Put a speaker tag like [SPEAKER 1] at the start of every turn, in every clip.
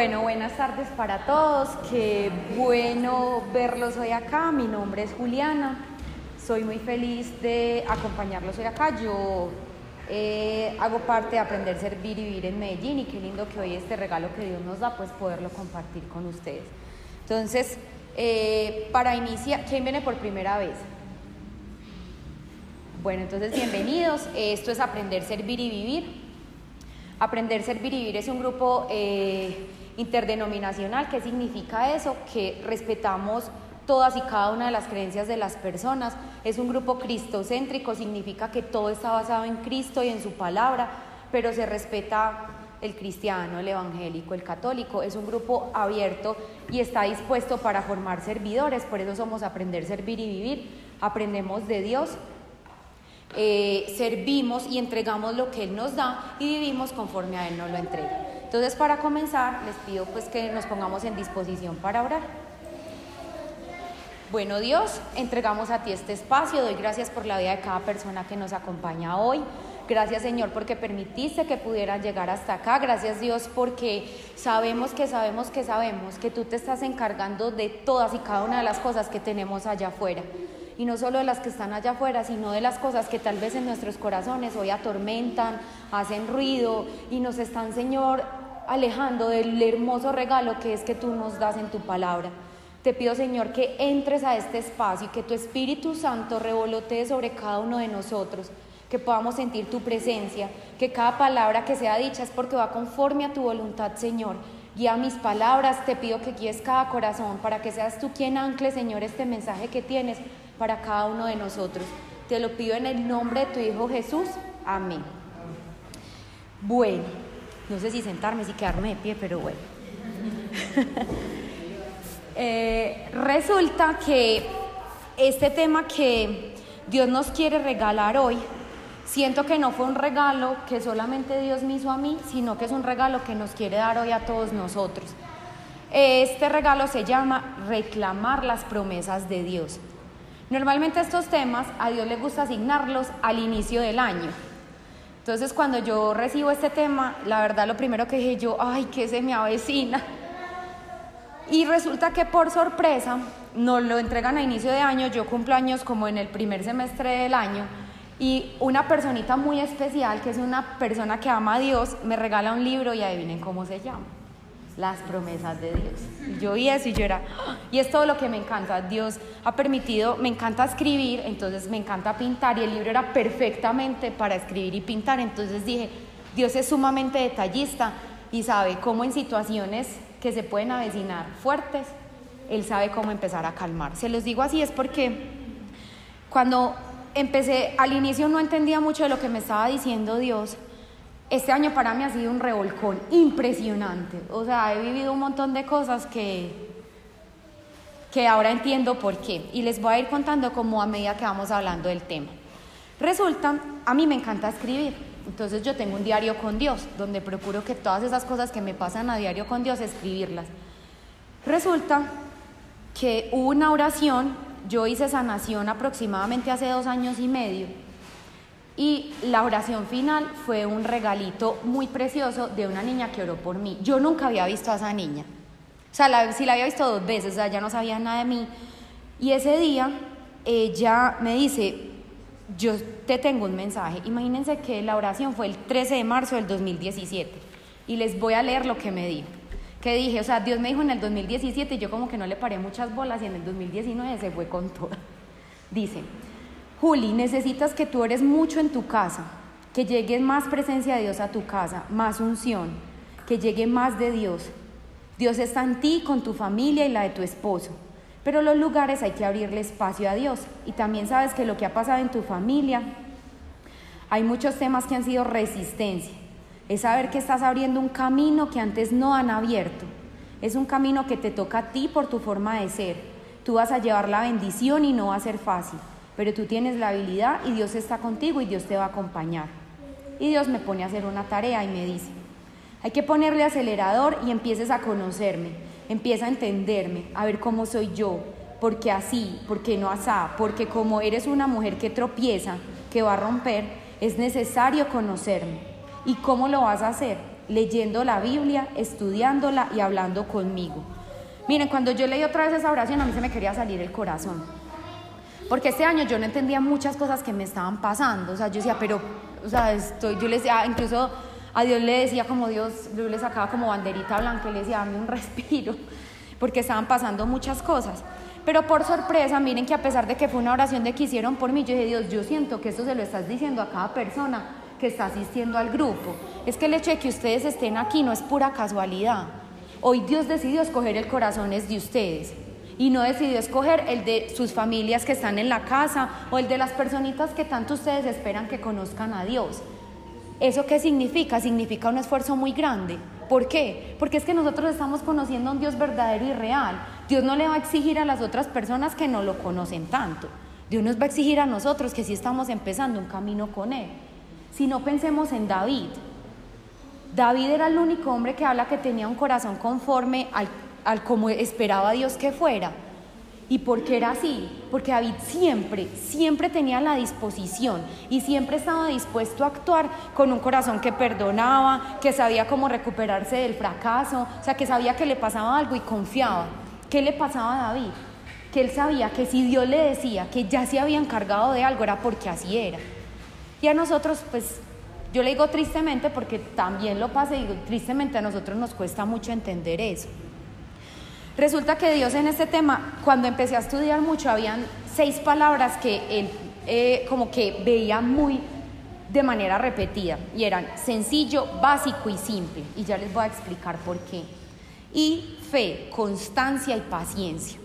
[SPEAKER 1] Bueno, buenas tardes para todos. Qué bueno verlos hoy acá. Mi nombre es Juliana. Soy muy feliz de acompañarlos hoy acá. Yo eh, hago parte de Aprender, Servir y Vivir en Medellín y qué lindo que hoy este regalo que Dios nos da, pues poderlo compartir con ustedes. Entonces, eh, para iniciar, ¿quién viene por primera vez? Bueno, entonces bienvenidos. Esto es Aprender, Servir y Vivir. Aprender, Servir y Vivir es un grupo eh, interdenominacional. ¿Qué significa eso? Que respetamos todas y cada una de las creencias de las personas. Es un grupo cristocéntrico, significa que todo está basado en Cristo y en su palabra, pero se respeta el cristiano, el evangélico, el católico. Es un grupo abierto y está dispuesto para formar servidores, por eso somos aprender, servir y vivir. Aprendemos de Dios, eh, servimos y entregamos lo que Él nos da y vivimos conforme a Él nos lo entrega. Entonces, para comenzar, les pido pues que nos pongamos en disposición para orar. Bueno Dios, entregamos a ti este espacio, doy gracias por la vida de cada persona que nos acompaña hoy. Gracias Señor porque permitiste que pudieran llegar hasta acá. Gracias Dios porque sabemos que sabemos que sabemos que tú te estás encargando de todas y cada una de las cosas que tenemos allá afuera. Y no solo de las que están allá afuera, sino de las cosas que tal vez en nuestros corazones hoy atormentan, hacen ruido y nos están, Señor, alejando del hermoso regalo que es que tú nos das en tu palabra. Te pido, Señor, que entres a este espacio y que tu Espíritu Santo revolotee sobre cada uno de nosotros, que podamos sentir tu presencia, que cada palabra que sea dicha es porque va conforme a tu voluntad, Señor. Guía mis palabras, te pido que guíes cada corazón para que seas tú quien ancle, Señor, este mensaje que tienes para cada uno de nosotros. Te lo pido en el nombre de tu Hijo Jesús. Amén. Bueno. No sé si sentarme, si quedarme de pie, pero bueno. Eh, resulta que este tema que Dios nos quiere regalar hoy, siento que no fue un regalo que solamente Dios me hizo a mí, sino que es un regalo que nos quiere dar hoy a todos nosotros. Este regalo se llama reclamar las promesas de Dios. Normalmente estos temas a Dios le gusta asignarlos al inicio del año. Entonces cuando yo recibo este tema, la verdad lo primero que dije yo, ay, que se me avecina. Y resulta que por sorpresa nos lo entregan a inicio de año, yo cumplo años como en el primer semestre del año, y una personita muy especial, que es una persona que ama a Dios, me regala un libro y adivinen cómo se llama las promesas de Dios. Yo vi eso y yo era, y es todo lo que me encanta. Dios ha permitido, me encanta escribir, entonces me encanta pintar y el libro era perfectamente para escribir y pintar. Entonces dije, Dios es sumamente detallista y sabe cómo en situaciones que se pueden avecinar fuertes, Él sabe cómo empezar a calmar. Se los digo así es porque cuando empecé, al inicio no entendía mucho de lo que me estaba diciendo Dios, este año para mí ha sido un revolcón impresionante. O sea, he vivido un montón de cosas que, que ahora entiendo por qué. Y les voy a ir contando como a medida que vamos hablando del tema. Resulta, a mí me encanta escribir. Entonces yo tengo un diario con Dios, donde procuro que todas esas cosas que me pasan a diario con Dios, escribirlas. Resulta que hubo una oración, yo hice sanación aproximadamente hace dos años y medio y la oración final fue un regalito muy precioso de una niña que oró por mí. Yo nunca había visto a esa niña. O sea, la, sí la había visto dos veces, o sea, ya no sabía nada de mí. Y ese día ella me dice, yo te tengo un mensaje. Imagínense que la oración fue el 13 de marzo del 2017. Y les voy a leer lo que me dijo. Que dije, o sea, Dios me dijo en el 2017 y yo como que no le paré muchas bolas y en el 2019 se fue con todo. Dice, Juli, necesitas que tú eres mucho en tu casa, que llegue más presencia de Dios a tu casa, más unción, que llegue más de Dios. Dios está en ti, con tu familia y la de tu esposo. Pero los lugares hay que abrirle espacio a Dios. Y también sabes que lo que ha pasado en tu familia, hay muchos temas que han sido resistencia. Es saber que estás abriendo un camino que antes no han abierto. Es un camino que te toca a ti por tu forma de ser. Tú vas a llevar la bendición y no va a ser fácil pero tú tienes la habilidad y Dios está contigo y Dios te va a acompañar. Y Dios me pone a hacer una tarea y me dice, hay que ponerle acelerador y empieces a conocerme, empieza a entenderme, a ver cómo soy yo, porque así, porque no asá, porque como eres una mujer que tropieza, que va a romper, es necesario conocerme. ¿Y cómo lo vas a hacer? leyendo la Biblia, estudiándola y hablando conmigo. Miren, cuando yo leí otra vez esa oración, a mí se me quería salir el corazón. Porque este año yo no entendía muchas cosas que me estaban pasando. O sea, yo decía, pero, o sea, estoy, yo le decía, incluso a Dios le decía como Dios, yo le sacaba como banderita blanca y le decía, dame un respiro, porque estaban pasando muchas cosas. Pero por sorpresa, miren que a pesar de que fue una oración de que hicieron por mí, yo dije, Dios, yo siento que esto se lo estás diciendo a cada persona que está asistiendo al grupo. Es que el hecho de que ustedes estén aquí no es pura casualidad. Hoy Dios decidió escoger el corazón de ustedes y no decidió escoger el de sus familias que están en la casa o el de las personitas que tanto ustedes esperan que conozcan a Dios. ¿Eso qué significa? Significa un esfuerzo muy grande. ¿Por qué? Porque es que nosotros estamos conociendo a un Dios verdadero y real. Dios no le va a exigir a las otras personas que no lo conocen tanto. Dios nos va a exigir a nosotros que sí estamos empezando un camino con Él. Si no pensemos en David. David era el único hombre que habla que tenía un corazón conforme al al como esperaba Dios que fuera. ¿Y por qué era así? Porque David siempre, siempre tenía la disposición y siempre estaba dispuesto a actuar con un corazón que perdonaba, que sabía cómo recuperarse del fracaso, o sea, que sabía que le pasaba algo y confiaba. ¿Qué le pasaba a David? Que él sabía que si Dios le decía que ya se había encargado de algo era porque así era. Y a nosotros, pues, yo le digo tristemente porque también lo pasa y digo, tristemente a nosotros nos cuesta mucho entender eso. Resulta que Dios en este tema, cuando empecé a estudiar mucho, habían seis palabras que él eh, como que veía muy de manera repetida y eran sencillo, básico y simple. Y ya les voy a explicar por qué. Y fe, constancia y paciencia.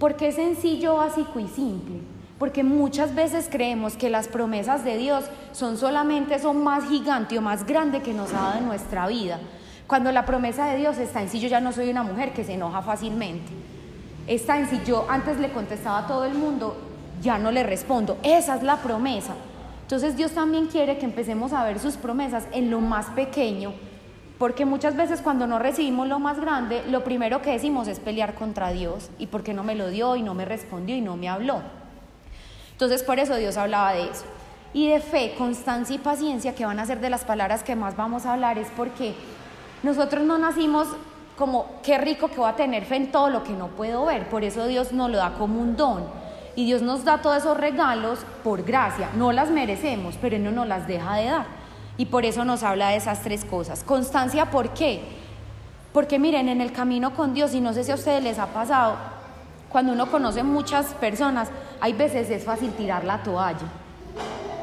[SPEAKER 1] ¿Por qué sencillo, básico y simple? Porque muchas veces creemos que las promesas de Dios son solamente son más gigante o más grande que nos ha dado en nuestra vida. Cuando la promesa de Dios está en si yo ya no soy una mujer que se enoja fácilmente. Está en si yo antes le contestaba a todo el mundo, ya no le respondo. Esa es la promesa. Entonces Dios también quiere que empecemos a ver sus promesas en lo más pequeño, porque muchas veces cuando no recibimos lo más grande, lo primero que decimos es pelear contra Dios. ¿Y por qué no me lo dio y no me respondió y no me habló? Entonces por eso Dios hablaba de eso. Y de fe, constancia y paciencia, que van a ser de las palabras que más vamos a hablar, es porque nosotros no nacimos como, qué rico que voy a tener fe en todo lo que no puedo ver. Por eso Dios nos lo da como un don. Y Dios nos da todos esos regalos por gracia. No las merecemos, pero Él no nos las deja de dar. Y por eso nos habla de esas tres cosas. Constancia, ¿por qué? Porque miren, en el camino con Dios, y no sé si a ustedes les ha pasado, cuando uno conoce muchas personas, hay veces es fácil tirar la toalla.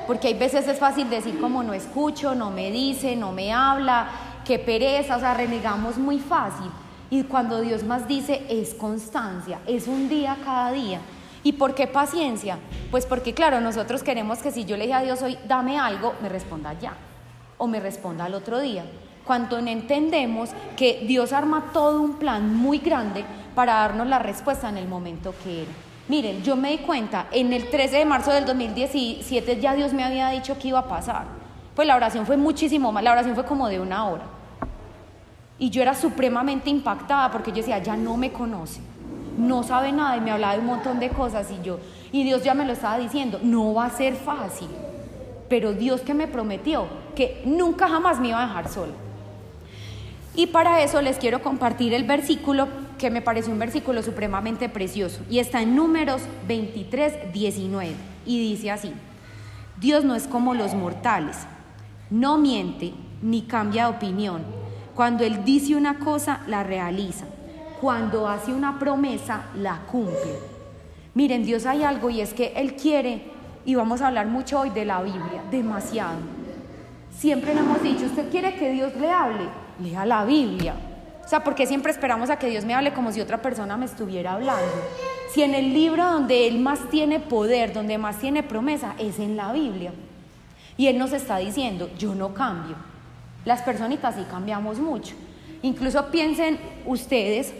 [SPEAKER 1] Porque hay veces es fácil decir como no escucho, no me dice, no me habla, qué pereza, o sea, renegamos muy fácil. Y cuando Dios más dice es constancia, es un día cada día. ¿Y por qué paciencia? Pues porque claro, nosotros queremos que si yo le dije a Dios hoy, dame algo, me responda ya o me responda al otro día. Cuando no entendemos que Dios arma todo un plan muy grande para darnos la respuesta en el momento que era. Miren, yo me di cuenta, en el 13 de marzo del 2017 ya Dios me había dicho que iba a pasar. Pues la oración fue muchísimo más, la oración fue como de una hora. Y yo era supremamente impactada porque yo decía, ya no me conoce, no sabe nada y me hablaba de un montón de cosas y yo, y Dios ya me lo estaba diciendo, no va a ser fácil, pero Dios que me prometió que nunca jamás me iba a dejar sola. Y para eso les quiero compartir el versículo que me pareció un versículo supremamente precioso y está en números 23, 19 y dice así, Dios no es como los mortales, no miente ni cambia de opinión cuando Él dice una cosa, la realiza. Cuando hace una promesa, la cumple. Miren, Dios hay algo y es que Él quiere, y vamos a hablar mucho hoy de la Biblia, demasiado. Siempre le hemos dicho, usted quiere que Dios le hable, lea la Biblia. O sea, porque siempre esperamos a que Dios me hable como si otra persona me estuviera hablando. Si en el libro donde Él más tiene poder, donde más tiene promesa, es en la Biblia. Y Él nos está diciendo, yo no cambio. Las personitas sí cambiamos mucho. Incluso piensen ustedes,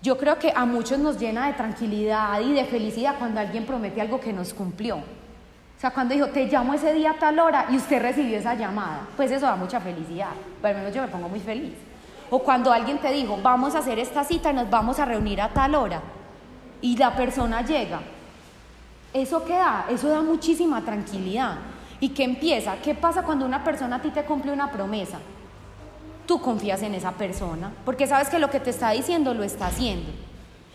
[SPEAKER 1] yo creo que a muchos nos llena de tranquilidad y de felicidad cuando alguien promete algo que nos cumplió. O sea, cuando dijo, te llamo ese día a tal hora y usted recibió esa llamada, pues eso da mucha felicidad. Por lo menos yo me pongo muy feliz. O cuando alguien te dijo, vamos a hacer esta cita y nos vamos a reunir a tal hora y la persona llega. Eso que da, eso da muchísima tranquilidad. ¿Y qué empieza? ¿Qué pasa cuando una persona a ti te cumple una promesa? tú confías en esa persona, porque sabes que lo que te está diciendo lo está haciendo.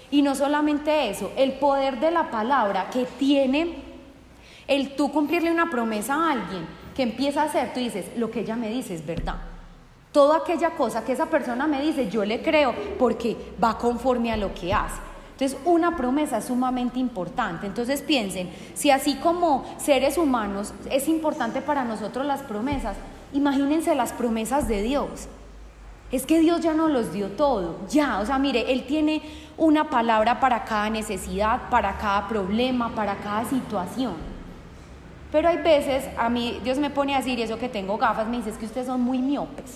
[SPEAKER 1] Y no solamente eso, el poder de la palabra que tiene el tú cumplirle una promesa a alguien que empieza a hacer, tú dices, lo que ella me dice es verdad. Toda aquella cosa que esa persona me dice, yo le creo porque va conforme a lo que hace. Entonces, una promesa es sumamente importante. Entonces, piensen, si así como seres humanos es importante para nosotros las promesas, imagínense las promesas de Dios. Es que Dios ya nos los dio todo, ya, o sea, mire, Él tiene una palabra para cada necesidad, para cada problema, para cada situación. Pero hay veces a mí Dios me pone a decir, y eso que tengo gafas, me dice, es que ustedes son muy miopes.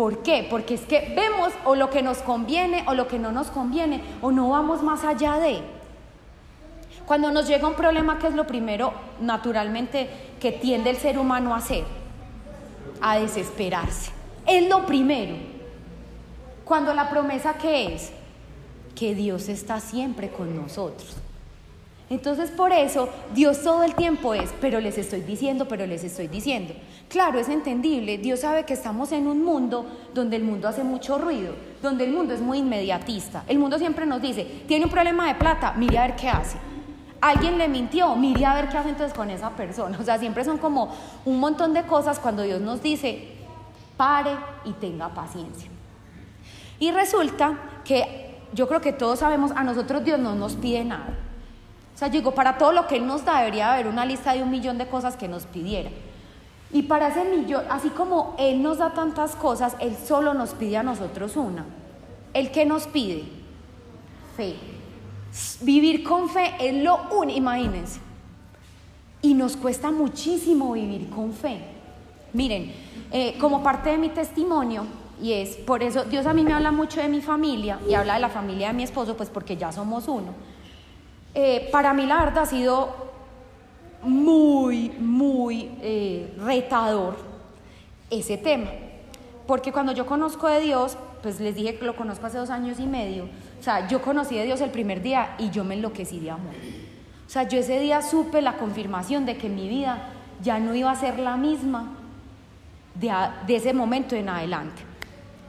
[SPEAKER 1] ¿Por qué? Porque es que vemos o lo que nos conviene o lo que no nos conviene o no vamos más allá de. Cuando nos llega un problema, ¿qué es lo primero naturalmente que tiende el ser humano a hacer? A desesperarse. Es lo primero. Cuando la promesa que es que Dios está siempre con nosotros. Entonces por eso Dios todo el tiempo es, pero les estoy diciendo, pero les estoy diciendo. Claro, es entendible, Dios sabe que estamos en un mundo donde el mundo hace mucho ruido, donde el mundo es muy inmediatista. El mundo siempre nos dice, tiene un problema de plata, mire a ver qué hace. Alguien le mintió, mire a ver qué hace entonces con esa persona. O sea, siempre son como un montón de cosas cuando Dios nos dice, pare y tenga paciencia. Y resulta que yo creo que todos sabemos, a nosotros Dios no nos pide nada. Sea, yo digo, para todo lo que Él nos da debería haber una lista de un millón de cosas que nos pidiera. Y para ese millón, así como Él nos da tantas cosas, Él solo nos pide a nosotros una. ¿El que nos pide? Fe. Vivir con fe es lo único, imagínense. Y nos cuesta muchísimo vivir con fe. Miren, eh, como parte de mi testimonio, y es por eso Dios a mí me habla mucho de mi familia y habla de la familia de mi esposo, pues porque ya somos uno. Eh, para mí la verdad ha sido muy, muy eh, retador ese tema. Porque cuando yo conozco de Dios, pues les dije que lo conozco hace dos años y medio, o sea, yo conocí de Dios el primer día y yo me enloquecí de amor. O sea, yo ese día supe la confirmación de que mi vida ya no iba a ser la misma de, de ese momento en adelante.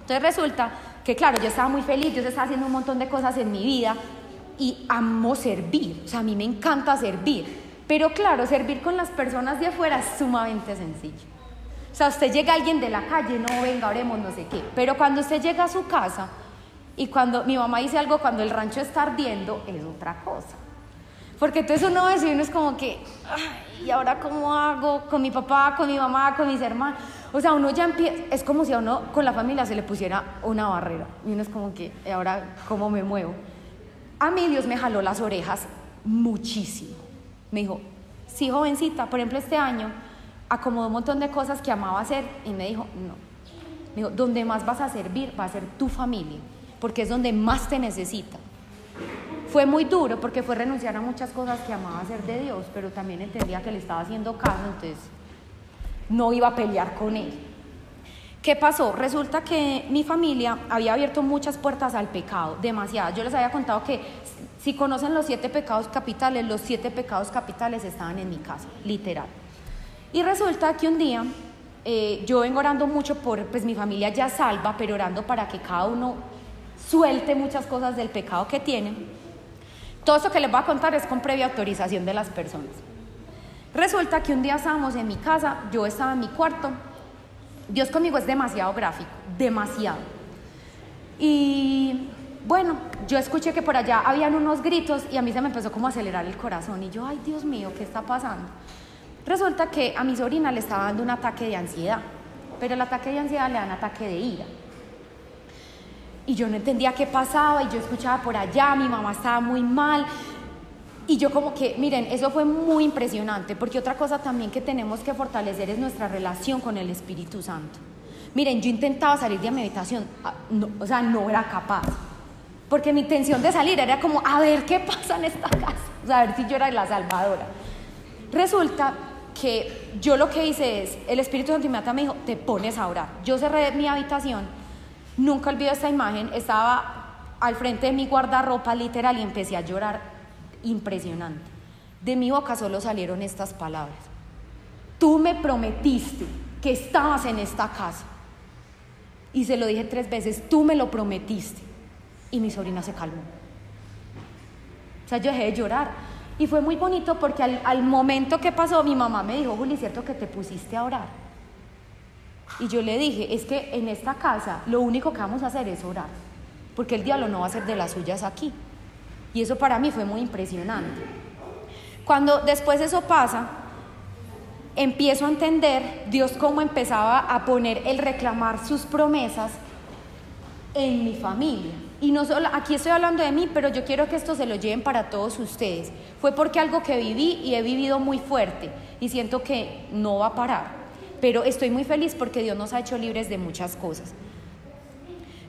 [SPEAKER 1] Entonces resulta que, claro, yo estaba muy feliz, Dios estaba haciendo un montón de cosas en mi vida, y amo servir, o sea, a mí me encanta servir, pero claro, servir con las personas de afuera es sumamente sencillo. O sea, usted llega a alguien de la calle, no, venga, oremos, no sé qué, pero cuando usted llega a su casa y cuando mi mamá dice algo, cuando el rancho está ardiendo, es otra cosa. Porque entonces uno ve uno es como que, ¿y ahora cómo hago? Con mi papá, con mi mamá, con mis hermanos. O sea, uno ya empieza, es como si a uno con la familia se le pusiera una barrera. Y uno es como que, ¿y ahora cómo me muevo? A mí Dios me jaló las orejas muchísimo. Me dijo, sí, jovencita, por ejemplo, este año acomodó un montón de cosas que amaba hacer y me dijo, no. Me dijo, donde más vas a servir va a ser tu familia, porque es donde más te necesita. Fue muy duro porque fue renunciar a muchas cosas que amaba hacer de Dios, pero también entendía que le estaba haciendo caso, entonces no iba a pelear con él. ¿Qué pasó? Resulta que mi familia había abierto muchas puertas al pecado, demasiadas. Yo les había contado que si conocen los siete pecados capitales, los siete pecados capitales estaban en mi casa, literal. Y resulta que un día eh, yo vengo orando mucho por, pues mi familia ya salva, pero orando para que cada uno suelte muchas cosas del pecado que tienen. Todo esto que les voy a contar es con previa autorización de las personas. Resulta que un día estábamos en mi casa, yo estaba en mi cuarto, Dios conmigo es demasiado gráfico, demasiado. Y bueno, yo escuché que por allá habían unos gritos y a mí se me empezó como a acelerar el corazón y yo, ay Dios mío, ¿qué está pasando? Resulta que a mi sobrina le estaba dando un ataque de ansiedad, pero el ataque de ansiedad le da un ataque de ira. Y yo no entendía qué pasaba y yo escuchaba por allá, mi mamá estaba muy mal y yo como que, miren, eso fue muy impresionante, porque otra cosa también que tenemos que fortalecer es nuestra relación con el Espíritu Santo. Miren, yo intentaba salir de mi habitación, ah, o sea, no era capaz, porque mi intención de salir era como, a ver qué pasa en esta casa, o sea, a ver si yo era la salvadora. Resulta que yo lo que hice es, el Espíritu Santo me dijo, te pones a orar. Yo cerré mi habitación, nunca olvido esta imagen, estaba al frente de mi guardarropa literal y empecé a llorar impresionante. De mi boca solo salieron estas palabras. Tú me prometiste que estabas en esta casa Y se lo dije tres veces, tú me lo prometiste. Y mi sobrina se calmó. O sea, yo dejé de llorar. Y fue muy bonito porque al, momento que pasó, mi mamá me dijo, Juli, ¿cierto que te pusiste a orar? Y yo le dije, es que en esta casa lo único que vamos a hacer es orar, porque el diablo no va a ser de las suyas aquí. Y eso para mí fue muy impresionante. Cuando después eso pasa, empiezo a entender Dios cómo empezaba a poner el reclamar sus promesas en mi familia. Y no solo, aquí estoy hablando de mí, pero yo quiero que esto se lo lleven para todos ustedes. Fue porque algo que viví y he vivido muy fuerte y siento que no va a parar. Pero estoy muy feliz porque Dios nos ha hecho libres de muchas cosas.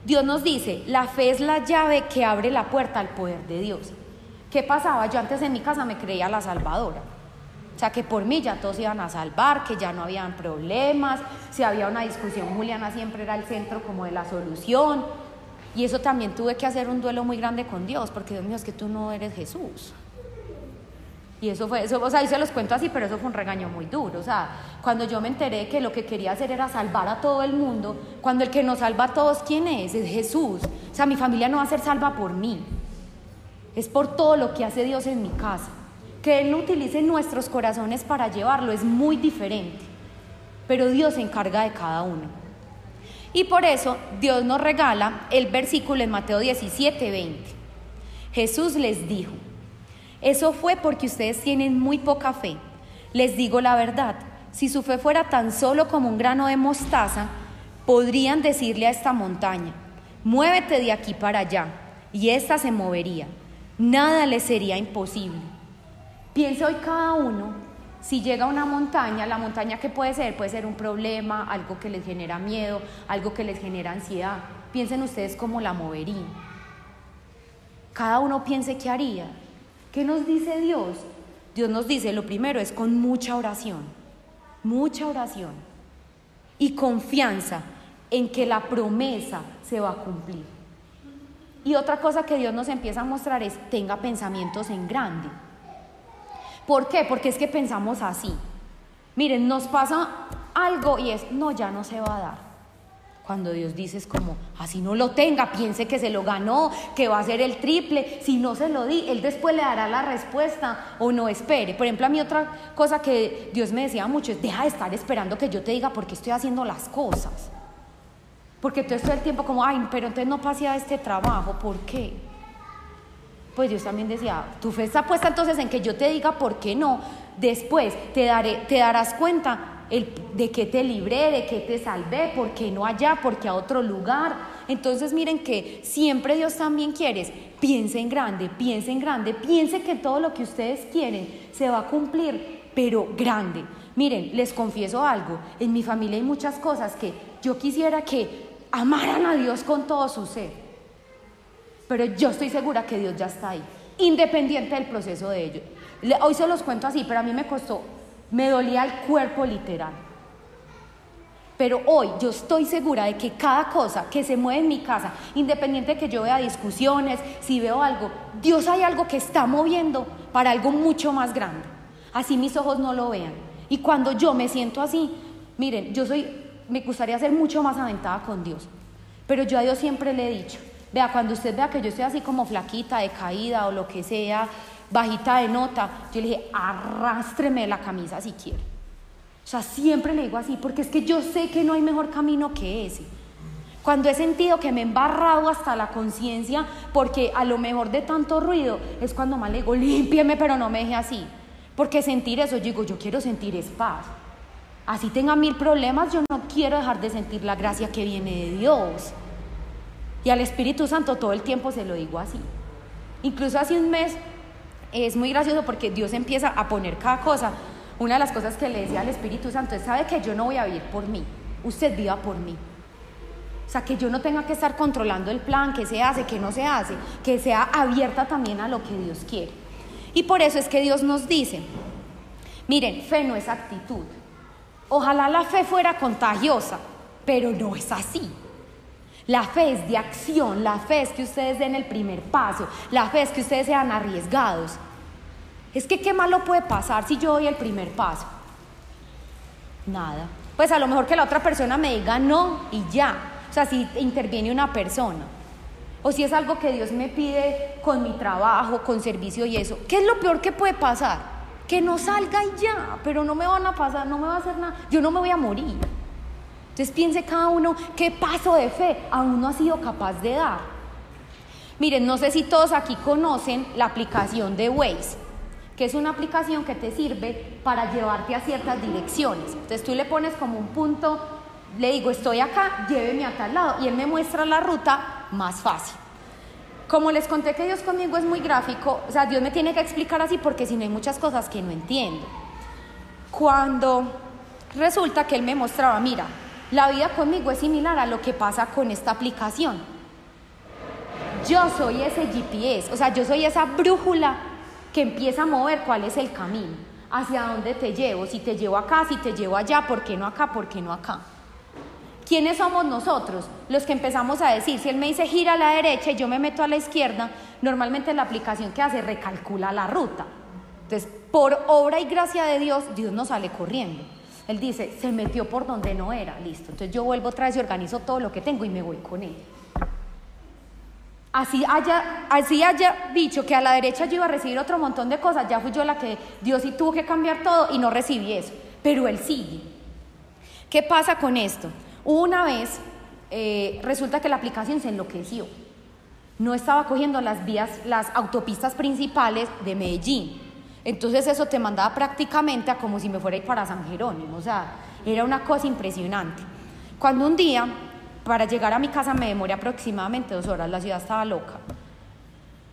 [SPEAKER 1] Dios nos dice, la fe es la llave que abre la puerta al poder de Dios. ¿Qué pasaba? Yo antes en mi casa me creía la salvadora. O sea, que por mí ya todos iban a salvar, que ya no habían problemas, si había una discusión, Juliana siempre era el centro como de la solución. Y eso también tuve que hacer un duelo muy grande con Dios, porque Dios mío, es que tú no eres Jesús. Y eso fue, eso, o sea, ahí se los cuento así, pero eso fue un regaño muy duro. O sea, cuando yo me enteré que lo que quería hacer era salvar a todo el mundo, cuando el que nos salva a todos, ¿quién es? Es Jesús. O sea, mi familia no va a ser salva por mí. Es por todo lo que hace Dios en mi casa. Que Él utilice nuestros corazones para llevarlo es muy diferente. Pero Dios se encarga de cada uno. Y por eso Dios nos regala el versículo en Mateo 17, 20. Jesús les dijo, eso fue porque ustedes tienen muy poca fe. Les digo la verdad, si su fe fuera tan solo como un grano de mostaza, podrían decirle a esta montaña, muévete de aquí para allá, y ésta se movería. Nada les sería imposible. Piensa hoy cada uno, si llega a una montaña, la montaña que puede ser, puede ser un problema, algo que les genera miedo, algo que les genera ansiedad. Piensen ustedes cómo la moverían. Cada uno piense qué haría. ¿Qué nos dice Dios? Dios nos dice, lo primero es con mucha oración, mucha oración y confianza en que la promesa se va a cumplir. Y otra cosa que Dios nos empieza a mostrar es, tenga pensamientos en grande. ¿Por qué? Porque es que pensamos así. Miren, nos pasa algo y es, no, ya no se va a dar. Cuando Dios dice es como, así no lo tenga, piense que se lo ganó, que va a ser el triple, si no se lo di, Él después le dará la respuesta o no espere. Por ejemplo, a mí otra cosa que Dios me decía mucho es, deja de estar esperando que yo te diga por qué estoy haciendo las cosas. Porque tú todo el tiempo como, ay, pero entonces no pasé a este trabajo, ¿por qué? Pues Dios también decía, tu fe está puesta entonces en que yo te diga por qué no. Después te, daré, te darás cuenta de qué te libré, de qué te salvé, por qué no allá, por qué a otro lugar. Entonces miren que siempre Dios también quiere, piense en grande, piense en grande, piense que todo lo que ustedes quieren se va a cumplir, pero grande. Miren, les confieso algo, en mi familia hay muchas cosas que yo quisiera que amaran a Dios con todo su ser, pero yo estoy segura que Dios ya está ahí, independiente del proceso de ellos. Hoy se los cuento así, pero a mí me costó me dolía el cuerpo literal. Pero hoy yo estoy segura de que cada cosa que se mueve en mi casa, independiente de que yo vea discusiones, si veo algo, Dios hay algo que está moviendo para algo mucho más grande. Así mis ojos no lo vean. Y cuando yo me siento así, miren, yo soy, me gustaría ser mucho más aventada con Dios. Pero yo a Dios siempre le he dicho, vea, cuando usted vea que yo estoy así como flaquita, decaída o lo que sea, bajita de nota, yo le dije, arrástreme la camisa si quiere. O sea, siempre le digo así, porque es que yo sé que no hay mejor camino que ese. Cuando he sentido que me he embarrado hasta la conciencia, porque a lo mejor de tanto ruido, es cuando más le digo, límpieme, pero no me deje así. Porque sentir eso, yo digo, yo quiero sentir es paz. Así tenga mil problemas, yo no quiero dejar de sentir la gracia que viene de Dios. Y al Espíritu Santo todo el tiempo se lo digo así. Incluso hace un mes es muy gracioso porque Dios empieza a poner cada cosa. Una de las cosas que le decía al Espíritu Santo es, sabe que yo no voy a vivir por mí, usted viva por mí. O sea, que yo no tenga que estar controlando el plan, que se hace, que no se hace, que sea abierta también a lo que Dios quiere. Y por eso es que Dios nos dice, miren, fe no es actitud. Ojalá la fe fuera contagiosa, pero no es así. La fe es de acción, la fe es que ustedes den el primer paso, la fe es que ustedes sean arriesgados. Es que qué malo puede pasar si yo doy el primer paso. Nada. Pues a lo mejor que la otra persona me diga no y ya. o sea, si interviene una persona, o si es algo que Dios me pide con mi trabajo, con servicio y eso, ¿qué es lo peor que puede pasar? Que no salga y ya, pero no me van a pasar, no me va a hacer nada, yo no me voy a morir. Entonces piense cada uno qué paso de fe aún no ha sido capaz de dar. Miren, no sé si todos aquí conocen la aplicación de Waze, que es una aplicación que te sirve para llevarte a ciertas direcciones. Entonces tú le pones como un punto, le digo, estoy acá, lléveme a tal lado, y él me muestra la ruta más fácil. Como les conté que Dios conmigo es muy gráfico, o sea, Dios me tiene que explicar así porque si no hay muchas cosas que no entiendo. Cuando resulta que Él me mostraba, mira, la vida conmigo es similar a lo que pasa con esta aplicación. Yo soy ese GPS, o sea, yo soy esa brújula que empieza a mover cuál es el camino, hacia dónde te llevo, si te llevo acá, si te llevo allá, ¿por qué no acá, por qué no acá? ¿Quiénes somos nosotros? Los que empezamos a decir, si él me dice gira a la derecha y yo me meto a la izquierda, normalmente la aplicación que hace recalcula la ruta. Entonces, por obra y gracia de Dios, Dios no sale corriendo. Él dice, se metió por donde no era, listo. Entonces yo vuelvo otra vez y organizo todo lo que tengo y me voy con él. Así haya, así haya dicho que a la derecha yo iba a recibir otro montón de cosas, ya fui yo la que Dios sí tuvo que cambiar todo y no recibí eso. Pero él sigue. ¿Qué pasa con esto? Una vez eh, resulta que la aplicación se enloqueció. No estaba cogiendo las vías, las autopistas principales de Medellín entonces eso te mandaba prácticamente a como si me fuera a ir para San Jerónimo, o sea, era una cosa impresionante. Cuando un día, para llegar a mi casa me demoré aproximadamente dos horas, la ciudad estaba loca.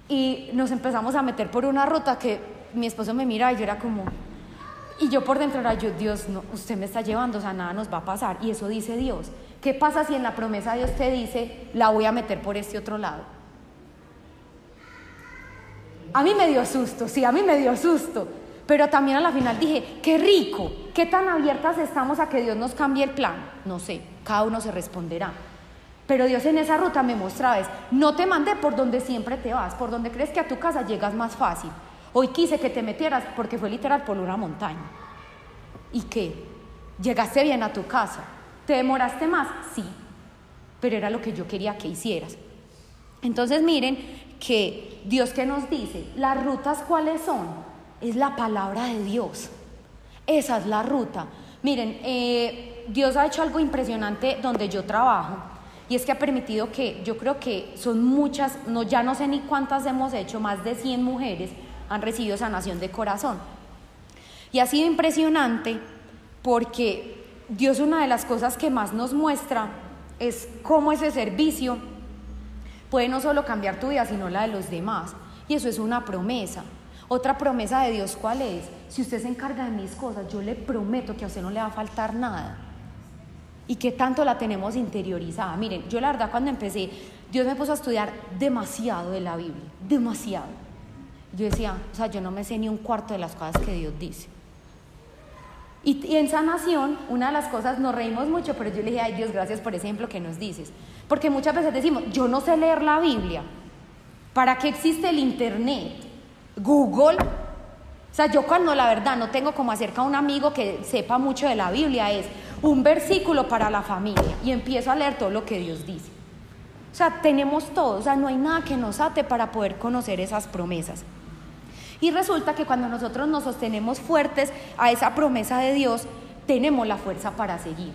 [SPEAKER 1] Y nos empezamos a meter por una ruta que mi esposo me mira y yo era como, y yo por dentro era yo, Dios, no, usted me está llevando, o sea, nada nos va a pasar. Y eso dice Dios. ¿Qué pasa si en la promesa Dios te dice, la voy a meter por este otro lado? A mí me dio susto, sí, a mí me dio susto. Pero también a la final dije, qué rico, qué tan abiertas estamos a que Dios nos cambie el plan. No sé, cada uno se responderá. Pero Dios en esa ruta me mostraba es, no te mandé por donde siempre te vas, por donde crees que a tu casa llegas más fácil. Hoy quise que te metieras porque fue literal por una montaña. ¿Y qué? Llegaste bien a tu casa. ¿Te demoraste más? Sí. Pero era lo que yo quería que hicieras. Entonces miren que Dios que nos dice, las rutas cuáles son, es la palabra de Dios. Esa es la ruta. Miren, eh, Dios ha hecho algo impresionante donde yo trabajo y es que ha permitido que yo creo que son muchas, no, ya no sé ni cuántas hemos hecho, más de 100 mujeres han recibido sanación de corazón. Y ha sido impresionante porque Dios una de las cosas que más nos muestra es cómo ese servicio puede no solo cambiar tu vida, sino la de los demás. Y eso es una promesa. Otra promesa de Dios, ¿cuál es? Si usted se encarga de mis cosas, yo le prometo que a usted no le va a faltar nada. Y que tanto la tenemos interiorizada. Miren, yo la verdad cuando empecé, Dios me puso a estudiar demasiado de la Biblia, demasiado. Yo decía, o sea, yo no me sé ni un cuarto de las cosas que Dios dice. Y, en sanación, una de las cosas, nos reímos mucho, pero yo le dije, ay Dios, gracias por ejemplo que nos dices. Porque muchas veces decimos, yo no sé leer la Biblia. ¿Para qué existe el Internet? Google. O sea, yo cuando la verdad no tengo como acerca a un amigo que sepa mucho de la Biblia, es un versículo para la familia y empiezo a leer todo lo que Dios dice. O sea, tenemos todo, o sea, no hay nada que nos ate para poder conocer esas promesas. Y resulta que cuando nosotros nos sostenemos fuertes a esa promesa de Dios, tenemos la fuerza para seguir.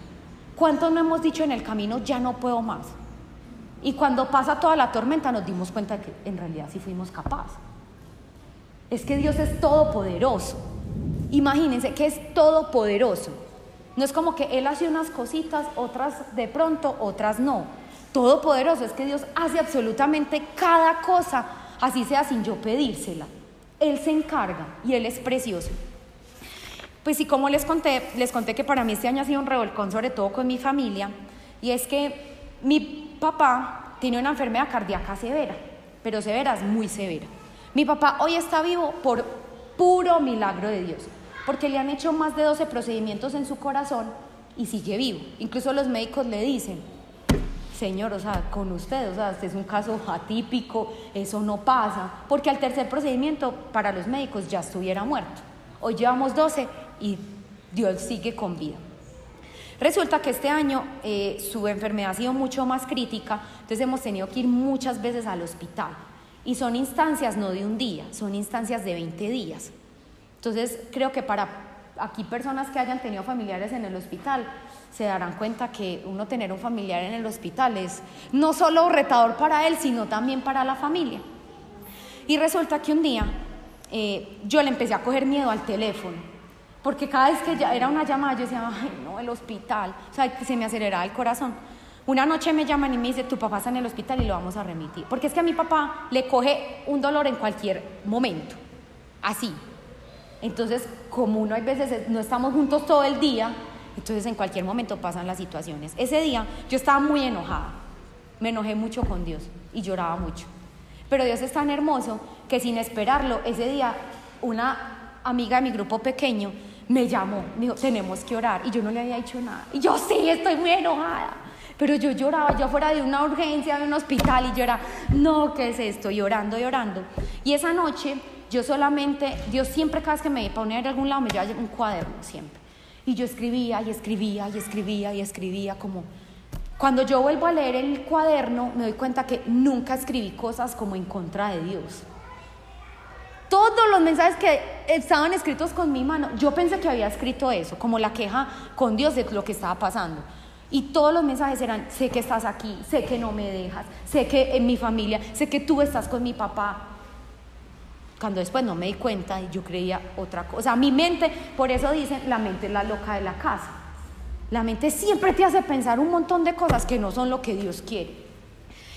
[SPEAKER 1] ¿Cuántos no hemos dicho en el camino, ya no puedo más? Y cuando pasa toda la tormenta nos dimos cuenta que en realidad sí fuimos capaces. Es que Dios es todopoderoso. Imagínense que es todopoderoso. No es como que Él hace unas cositas, otras de pronto, otras no. Todopoderoso es que Dios hace absolutamente cada cosa, así sea sin yo pedírsela. Él se encarga y Él es precioso. Pues sí, como les conté, les conté que para mí este año ha sido un revolcón, sobre todo con mi familia, y es que mi papá tiene una enfermedad cardíaca severa, pero severa es muy severa. Mi papá hoy está vivo por puro milagro de Dios, porque le han hecho más de 12 procedimientos en su corazón y sigue vivo. Incluso los médicos le dicen, Señor, o sea, con usted, o sea, este es un caso atípico, eso no pasa, porque al tercer procedimiento para los médicos ya estuviera muerto. Hoy llevamos 12 y Dios sigue con vida. Resulta que este año eh, su enfermedad ha sido mucho más crítica, entonces hemos tenido que ir muchas veces al hospital. Y son instancias no de un día, son instancias de 20 días. Entonces creo que para aquí personas que hayan tenido familiares en el hospital se darán cuenta que uno tener un familiar en el hospital es no solo retador para él, sino también para la familia. Y resulta que un día eh, yo le empecé a coger miedo al teléfono, porque cada vez que ya era una llamada yo decía, ay no, el hospital, o sea, se me aceleraba el corazón. Una noche me llaman y me dice, tu papá está en el hospital y lo vamos a remitir. Porque es que a mi papá le coge un dolor en cualquier momento, así. Entonces, como uno hay veces no estamos juntos todo el día, entonces en cualquier momento pasan las situaciones. Ese día yo estaba muy enojada, me enojé mucho con Dios y lloraba mucho. Pero Dios es tan hermoso que sin esperarlo, ese día una amiga de mi grupo pequeño me llamó, me dijo, tenemos que orar. Y yo no le había dicho nada. Y yo sí, estoy muy enojada. Pero yo lloraba, yo fuera de una urgencia, de un hospital, y yo era, no, ¿qué es esto? Llorando, llorando. Y esa noche, yo solamente, Dios siempre, cada vez que me ponía a algún lado, me llevaba un cuaderno, siempre. Y yo escribía, y escribía, y escribía, y escribía, como. Cuando yo vuelvo a leer el cuaderno, me doy cuenta que nunca escribí cosas como en contra de Dios. Todos los mensajes que estaban escritos con mi mano, yo pensé que había escrito eso, como la queja con Dios de lo que estaba pasando. Y todos los mensajes eran, sé que estás aquí, sé que no me dejas, sé que en mi familia, sé que tú estás con mi papá. Cuando después no me di cuenta y yo creía otra cosa. Mi mente, por eso dicen, la mente es la loca de la casa. La mente siempre te hace pensar un montón de cosas que no son lo que Dios quiere.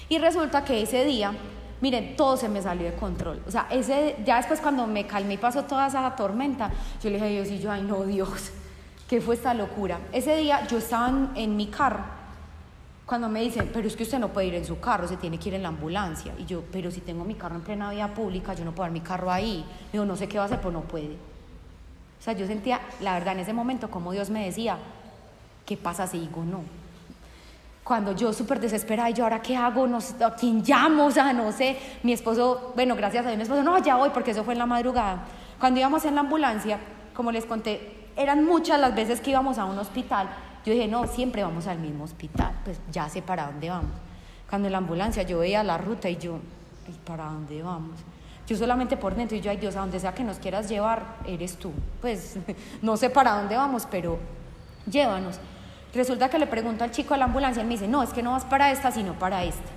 [SPEAKER 1] Y resulta que ese día, miren, todo se me salió de control. O sea, ese, ya después cuando me calmé y pasó toda esa tormenta, yo le dije a Dios y yo, ay no, Dios, ¿Qué fue esta locura? Ese día yo estaba en, mi carro cuando me dicen, pero es que usted no puede ir en su carro, se tiene que ir en la ambulancia. Y yo, pero si tengo mi carro en plena vía pública, yo no puedo dar mi carro ahí. Digo, no sé qué va a hacer, pero no puede. O sea, yo sentía, la verdad, en ese momento, como Dios me decía, ¿qué pasa si digo no? Cuando yo súper desesperada, y yo, ¿ahora qué hago? No sé, ¿A quién llamo? O sea, no sé. Mi esposo, bueno, gracias a Dios, mi esposo, no, ya voy, porque eso fue en la madrugada. Cuando íbamos en la ambulancia, como les conté, eran muchas las veces que íbamos a un hospital. Yo dije, no, siempre vamos al mismo hospital, pues ya sé para dónde vamos. Cuando en la ambulancia yo veía la ruta y yo, ¿para dónde vamos? Yo solamente por dentro y yo, ay Dios, a donde sea que nos quieras llevar, eres tú. Pues no sé para dónde vamos, pero llévanos. Resulta que le pregunto al chico de la ambulancia, él me dice, no, es que no vas para esta, sino para esta.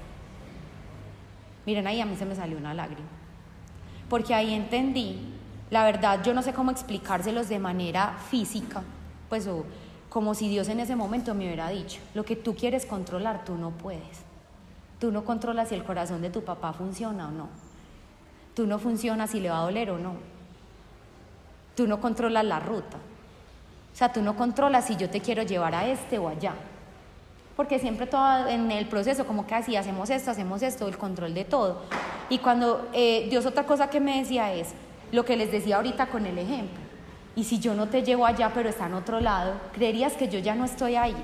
[SPEAKER 1] Miren, ahí a mí se me salió una lágrima. Porque ahí entendí la verdad, yo no sé cómo explicárselos de manera física, pues o como si Dios en ese momento me hubiera dicho, lo que tú quieres controlar, tú no puedes. Tú no controlas si el corazón de tu papá funciona o no. Tú no funcionas si le va a doler o no. Tú no controlas la ruta. O sea, tú no controlas si yo te quiero llevar a este o allá. Porque siempre todo en el proceso, como que así, hacemos esto, hacemos esto, el control de todo. Y cuando eh, Dios otra cosa que me decía es, lo que les decía ahorita con el ejemplo. Y si yo no te llevo allá, pero está en otro lado, creerías que yo ya no estoy ahí.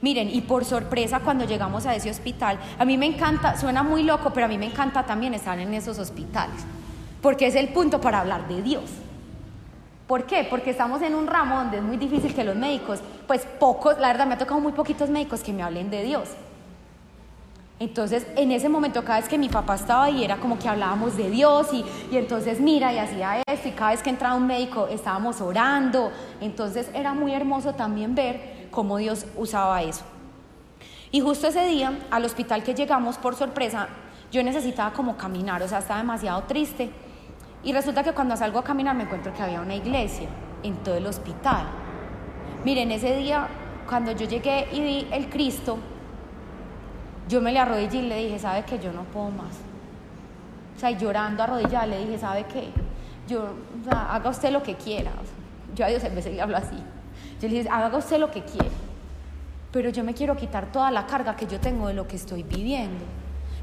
[SPEAKER 1] Miren, y por sorpresa cuando llegamos a ese hospital, a mí me encanta, suena muy loco, pero a mí me encanta también estar en esos hospitales, porque es el punto para hablar de Dios. ¿Por qué? Porque estamos en un ramo donde es muy difícil que los médicos, pues pocos, la verdad me ha tocado muy poquitos médicos que me hablen de Dios. Entonces, en ese momento, cada vez que mi papá estaba ahí, era como que hablábamos de Dios y, y, entonces mira y hacía esto y cada vez que entraba un médico estábamos orando. Entonces era muy hermoso también ver cómo Dios usaba eso. Y justo ese día, al hospital que llegamos por sorpresa, yo necesitaba como caminar, o sea, estaba demasiado triste. Y resulta que cuando salgo a caminar me encuentro que había una iglesia en todo el hospital. Miren, ese día, cuando yo llegué y vi el Cristo, yo me le arrodillé y le dije, ¿sabe que yo no puedo más? O sea, llorando arrodillada le dije, ¿sabe qué? Yo, o sea, haga usted lo que quiera. yo a Dios a veces le hablo así. Yo le dije, haga usted lo que quiera. Pero yo me quiero quitar toda la carga que yo tengo de lo que estoy viviendo.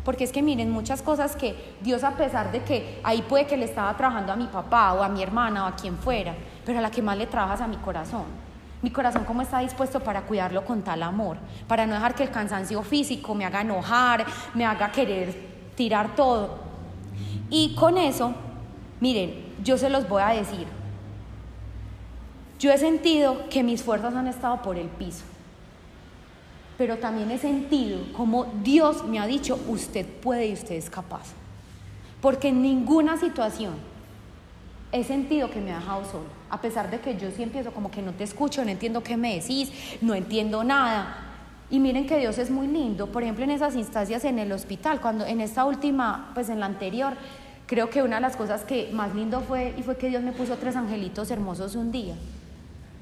[SPEAKER 1] Porque es que miren, muchas cosas que Dios a pesar de que ahí puede que le estaba trabajando a mi papá o a mi hermana o a quien fuera, pero a la que más le trabajas a mi corazón. Mi corazón cómo está dispuesto para cuidarlo con tal amor, para no dejar que el cansancio físico me haga enojar, me haga querer tirar todo. Y con eso, miren, yo se los voy a decir, yo he sentido que mis fuerzas han estado por el piso, pero también he sentido como Dios me ha dicho, usted puede y usted es capaz. Porque en ninguna situación he sentido que me ha dejado solo. A pesar de que yo sí empiezo como que no te escucho, no entiendo qué me decís, no entiendo nada. Y miren que Dios es muy lindo. Por ejemplo, en esas instancias en el hospital, cuando en esta última, pues en la anterior, creo que una de las cosas que más lindo fue y fue que Dios me puso tres angelitos hermosos un día.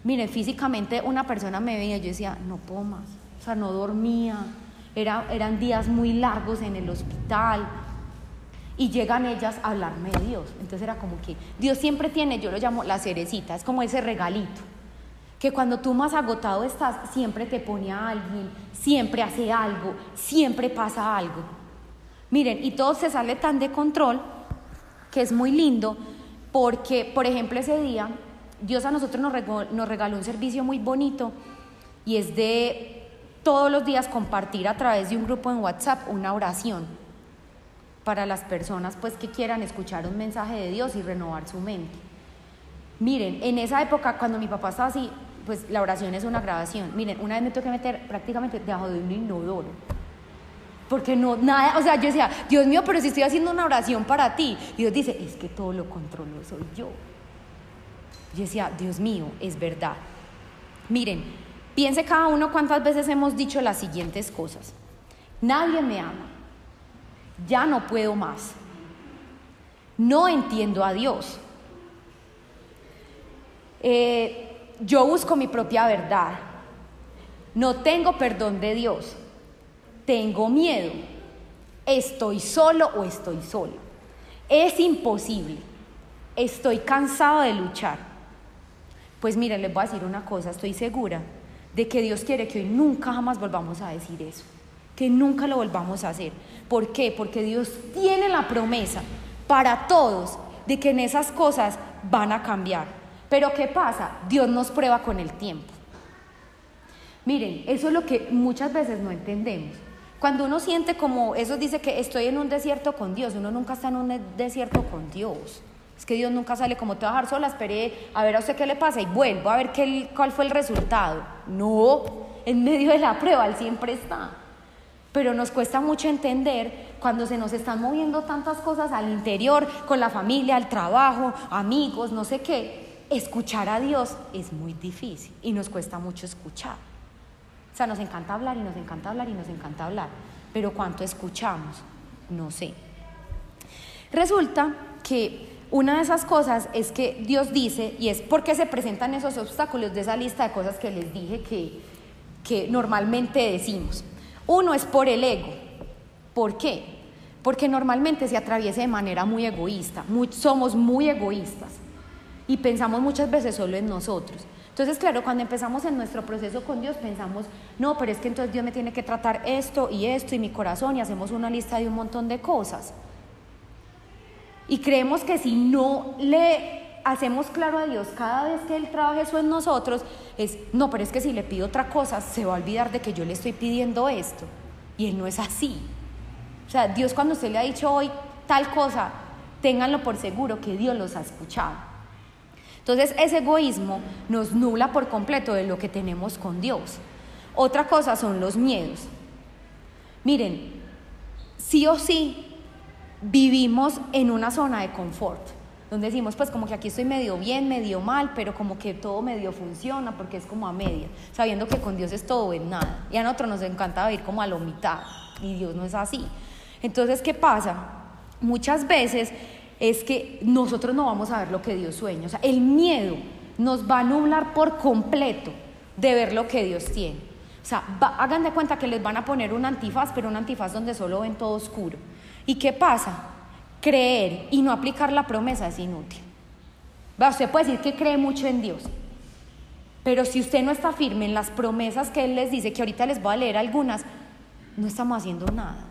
[SPEAKER 1] Miren, físicamente una persona me veía y yo decía, no puedo más. No dormía. Era, eran días muy largos en el hospital y llegan ellas a hablarme de Dios. Entonces era como que Dios siempre tiene, yo lo llamo la cerecita, es como ese regalito, que cuando tú más agotado estás, siempre te pone a alguien, siempre hace algo, siempre pasa algo. Miren, y todo se sale tan de control que es muy lindo, porque, por ejemplo, ese día Dios a nosotros nos regaló, nos regaló un servicio muy bonito y es de todos los días compartir a través de un grupo en WhatsApp una oración para las personas pues que quieran escuchar un mensaje de Dios y renovar su mente. Miren, en esa época cuando mi papá estaba así, pues la oración es una grabación. Miren, una vez me tuve que meter prácticamente debajo de un inodoro. Porque no, nada, o sea, yo decía, Dios mío, pero si estoy haciendo una oración para ti. Y Dios dice, es que todo lo controlo soy yo. Yo decía, Dios mío, es verdad. Miren, piense cada uno cuántas veces hemos dicho las siguientes cosas. Nadie me ama ya no puedo más. No entiendo a Dios. Eh, yo busco mi propia verdad. No tengo perdón de Dios. Tengo miedo. Estoy solo o estoy solo. Es imposible. Estoy cansado de luchar. Pues miren, les voy a decir una cosa, estoy segura de que Dios quiere que hoy nunca jamás volvamos a decir eso que nunca lo volvamos a hacer. ¿Por qué? Porque Dios tiene la promesa para todos de que en esas cosas van a cambiar. Pero ¿qué pasa? Dios nos prueba con el tiempo. Miren, eso es lo que muchas veces no entendemos. Cuando uno siente como, eso dice que estoy en un desierto con Dios, uno nunca está en un desierto con Dios. Es que Dios nunca sale como te va a dejar sola, esperé a ver a usted qué le pasa y vuelvo a ver qué, cuál fue el resultado. No, en medio de la prueba Él siempre está. Pero nos cuesta mucho entender cuando se nos están moviendo tantas cosas al interior, con la familia, el trabajo, amigos, no sé qué. Escuchar a Dios es muy difícil y nos cuesta mucho escuchar. O sea, nos encanta hablar y nos encanta hablar y nos encanta hablar. Pero ¿cuánto escuchamos? No sé. Resulta que una de esas cosas es que Dios dice, y es porque se presentan esos obstáculos de esa lista de cosas que les dije que, que normalmente decimos. Uno es por el ego. ¿Por qué? Porque normalmente se atraviesa de manera muy egoísta. somos muy egoístas y pensamos muchas veces solo en nosotros. Entonces, claro, cuando empezamos en nuestro proceso con Dios, pensamos, no, pero es que entonces Dios me tiene que tratar esto y esto y mi corazón y hacemos una lista de un montón de cosas. Y creemos que si no le hacemos claro a Dios cada vez que Él trabaja eso en nosotros, es, no, pero es que si le pido otra cosa, se va a olvidar de que yo le estoy pidiendo esto. Y Él no es así. O sea, Dios cuando usted le ha dicho hoy tal cosa, ténganlo por seguro que Dios los ha escuchado. Entonces ese egoísmo nos nubla por completo de lo que tenemos con Dios. Otra cosa son los miedos. Miren, sí o sí vivimos en una zona de confort donde decimos, pues como que aquí estoy medio bien, medio mal, pero como que todo medio funciona porque es como a media, sabiendo que con Dios es todo en nada. Y a nosotros nos encanta vivir como a la mitad, y Dios no es así. Entonces, ¿qué pasa? Muchas veces es que nosotros no vamos a ver lo que Dios sueña, o sea, el miedo nos va a nublar por completo de ver lo que Dios tiene. O sea, hagan de cuenta que les van a poner un antifaz, pero un antifaz donde solo ven todo oscuro. ¿Y qué pasa? creer y no aplicar la promesa es inútil. Usted puede decir que cree mucho en Dios, pero si usted no está firme en las promesas que Él les dice, que ahorita les voy a leer algunas, no estamos haciendo nada.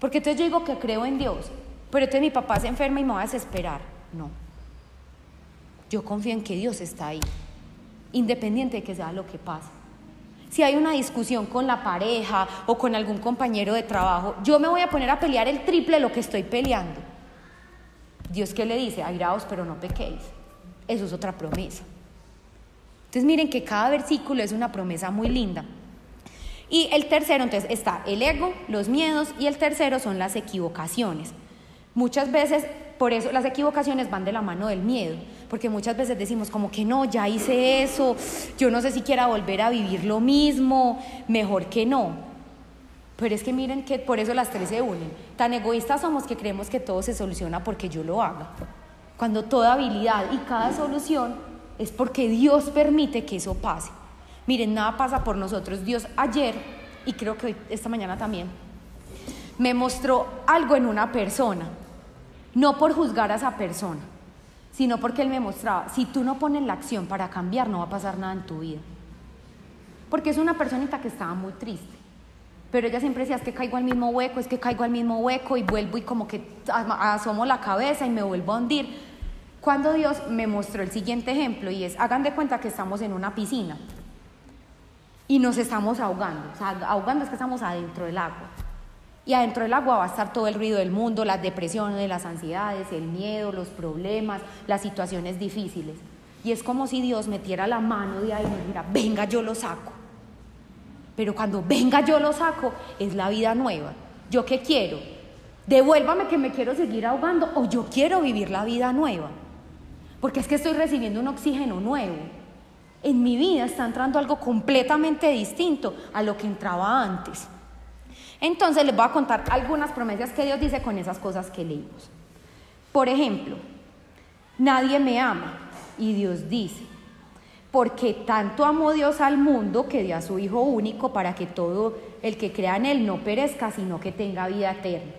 [SPEAKER 1] Porque entonces yo digo que creo en Dios, pero entonces mi papá se enferma y me va a desesperar. No. Yo confío en que Dios está ahí, independiente de que sea lo que pase. Si hay una discusión con la pareja o con algún compañero de trabajo, yo me voy a poner a pelear el triple de lo que estoy peleando. Dios que le dice, airaos pero no pequéis. Eso es otra promesa. Entonces miren que cada versículo es una promesa muy linda. Y el tercero, entonces, está el ego, los miedos, y el tercero son las equivocaciones. Muchas veces, por eso las equivocaciones van de la mano del miedo, porque muchas veces decimos como que no, ya hice eso, yo no sé si quiera volver a vivir lo mismo, mejor que no. Pero es que miren que por eso las tres se unen. Tan egoístas somos que creemos que todo se soluciona porque yo lo haga. Cuando toda habilidad y cada solución es porque Dios permite que eso pase. Miren, nada pasa por nosotros. Dios ayer, y creo que esta mañana también, me mostró algo en una persona. No por juzgar a esa persona, sino porque Él me mostraba, si tú no pones la acción para cambiar, no va a pasar nada en tu vida. Porque es una personita que estaba muy triste. Pero ella siempre decía, es que caigo al mismo hueco, es que caigo al mismo hueco y vuelvo y como que asomo la cabeza y me vuelvo a hundir. Cuando Dios me mostró el siguiente ejemplo y es, hagan de cuenta que estamos en una piscina y nos estamos ahogando. O sea, ahogando es que estamos adentro del agua. Y adentro del agua va a estar todo el ruido del mundo, las depresiones, las ansiedades, el miedo, los problemas, las situaciones difíciles. Y es como si Dios metiera la mano de ahí y me dijera, venga, yo lo saco. Pero cuando venga, yo lo saco, es la vida nueva. ¿Yo qué quiero? Devuélvame que me quiero seguir ahogando o yo quiero vivir la vida nueva. Porque es que estoy recibiendo un oxígeno nuevo en mi vida está entrando algo completamente distinto a lo que entraba antes. Entonces les voy a contar algunas promesas que Dios dice con esas cosas que leímos. Por ejemplo, nadie me ama y Dios dice, porque tanto amó Dios al mundo que dio a su Hijo único para que todo el que crea en Él no perezca, sino que tenga vida eterna.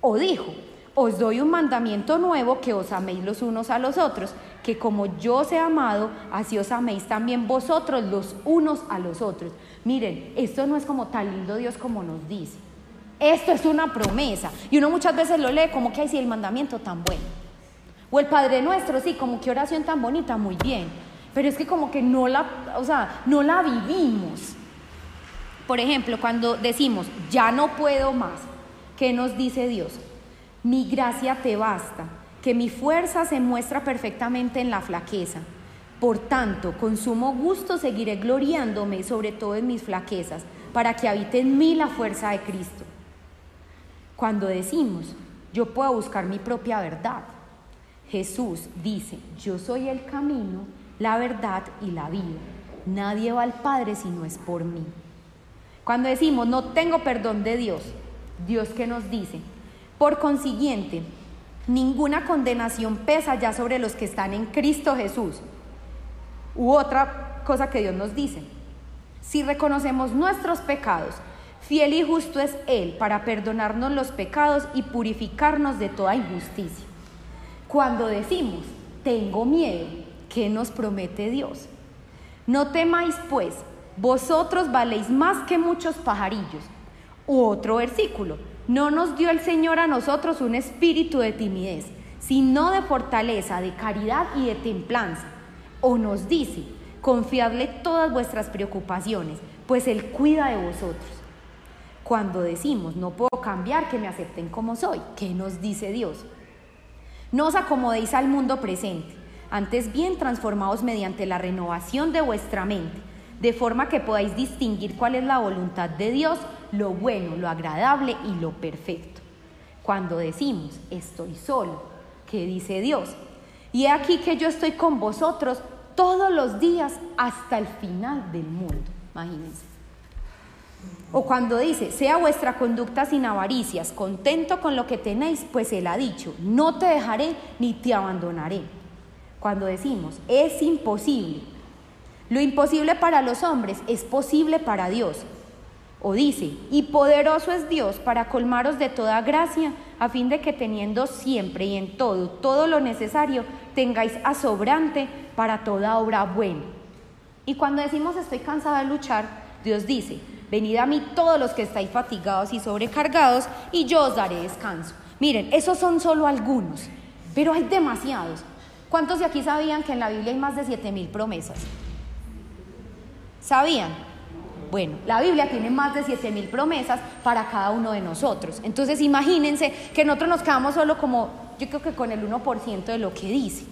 [SPEAKER 1] O dijo, os doy un mandamiento nuevo que os améis los unos a los otros, que como yo os he amado, así os améis también vosotros los unos a los otros. Miren, esto no es como tan lindo Dios como nos dice. Esto es una promesa. Y uno muchas veces lo lee como que hay sí el mandamiento tan bueno. O el Padre Nuestro, sí, como que oración tan bonita, muy bien. Pero es que como que no la, o sea, no la vivimos. Por ejemplo, cuando decimos, ya no puedo más, ¿qué nos dice Dios? Mi gracia te basta, que mi fuerza se muestra perfectamente en la flaqueza. Por tanto, con sumo gusto seguiré gloriándome sobre todo en mis flaquezas, para que habite en mí la fuerza de Cristo. Cuando decimos, yo puedo buscar mi propia verdad, Jesús dice, yo soy el camino, la verdad y la vida. Nadie va al Padre si no es por mí. Cuando decimos, no tengo perdón de Dios, Dios que nos dice, por consiguiente, ninguna condenación pesa ya sobre los que están en Cristo Jesús. U otra cosa que Dios nos dice, si reconocemos nuestros pecados, fiel y justo es Él para perdonarnos los pecados y purificarnos de toda injusticia. Cuando decimos, tengo miedo, ¿qué nos promete Dios? No temáis pues, vosotros valéis más que muchos pajarillos. U otro versículo, no nos dio el Señor a nosotros un espíritu de timidez, sino de fortaleza, de caridad y de templanza. O nos dice, confiadle todas vuestras preocupaciones, pues Él cuida de vosotros. Cuando decimos, no puedo cambiar, que me acepten como soy, ¿qué nos dice Dios? No os acomodéis al mundo presente, antes bien transformaos mediante la renovación de vuestra mente, de forma que podáis distinguir cuál es la voluntad de Dios, lo bueno, lo agradable y lo perfecto. Cuando decimos, estoy solo, ¿qué dice Dios? Y he aquí que yo estoy con vosotros todos los días hasta el final del mundo. Imagínense. O cuando dice, sea vuestra conducta sin avaricias, contento con lo que tenéis, pues Él ha dicho, no te dejaré ni te abandonaré. Cuando decimos, es imposible, lo imposible para los hombres es posible para Dios. O dice, y poderoso es Dios para colmaros de toda gracia, a fin de que teniendo siempre y en todo, todo lo necesario, tengáis a sobrante para toda obra buena. Y cuando decimos estoy cansada de luchar, Dios dice, venid a mí todos los que estáis fatigados y sobrecargados, y yo os daré descanso. Miren, esos son solo algunos, pero hay demasiados. ¿Cuántos de aquí sabían que en la Biblia hay más de siete mil promesas? ¿Sabían? Bueno, la Biblia tiene más de 7 mil promesas para cada uno de nosotros. Entonces imagínense que nosotros nos quedamos solo como, yo creo que con el 1% de lo que dice.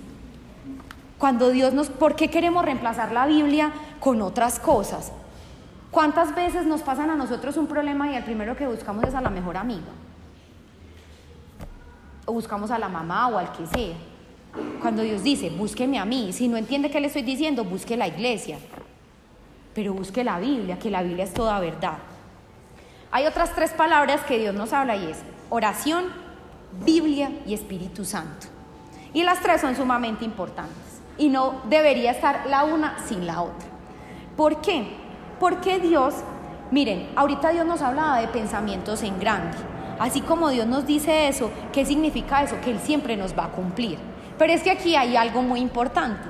[SPEAKER 1] Cuando Dios nos, ¿por qué queremos reemplazar la Biblia con otras cosas? ¿Cuántas veces nos pasan a nosotros un problema y el primero que buscamos es a la mejor amiga? O buscamos a la mamá o al que sea. Cuando Dios dice, búsqueme a mí, si no entiende qué le estoy diciendo, busque la iglesia. Pero busque la Biblia, que la Biblia es toda verdad. Hay otras tres palabras que Dios nos habla y es oración, Biblia y Espíritu Santo. Y las tres son sumamente importantes. Y no debería estar la una sin la otra. ¿Por qué? Porque Dios, miren, ahorita Dios nos hablaba de pensamientos en grande. Así como Dios nos dice eso, ¿qué significa eso? Que Él siempre nos va a cumplir. Pero es que aquí hay algo muy importante.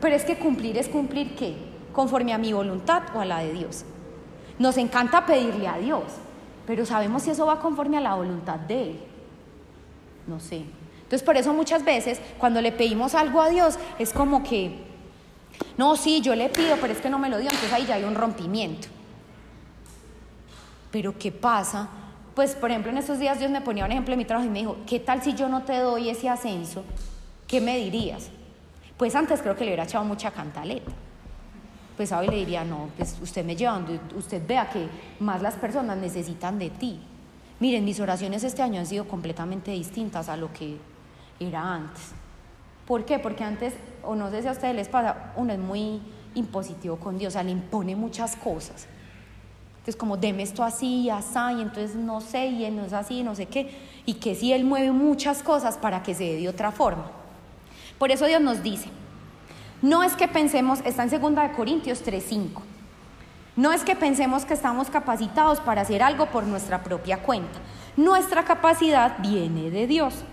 [SPEAKER 1] Pero es que cumplir es cumplir qué? Conforme a mi voluntad o a la de Dios. Nos encanta pedirle a Dios, pero sabemos si eso va conforme a la voluntad de Él. No sé. Entonces por eso muchas veces cuando le pedimos algo a Dios es como que, no, sí, yo le pido, pero es que no me lo dio, entonces ahí ya hay un rompimiento. Pero ¿qué pasa? Pues por ejemplo en estos días Dios me ponía un ejemplo de mi trabajo y me dijo, ¿qué tal si yo no te doy ese ascenso? ¿Qué me dirías? Pues antes creo que le hubiera echado mucha cantaleta. Pues hoy le diría, no, pues usted me lleva usted vea que más las personas necesitan de ti. Miren, mis oraciones este año han sido completamente distintas a lo que era antes. ¿Por qué? Porque antes, o no sé si a ustedes les pasa, uno es muy impositivo con Dios, o sea, le impone muchas cosas. Entonces, como deme esto así así, y entonces no sé, y él no es así, no sé qué. Y que si Él mueve muchas cosas para que se dé de otra forma. Por eso Dios nos dice, no es que pensemos, está en 2 Corintios 3:5. No es que pensemos que estamos capacitados para hacer algo por nuestra propia cuenta. Nuestra capacidad viene de Dios.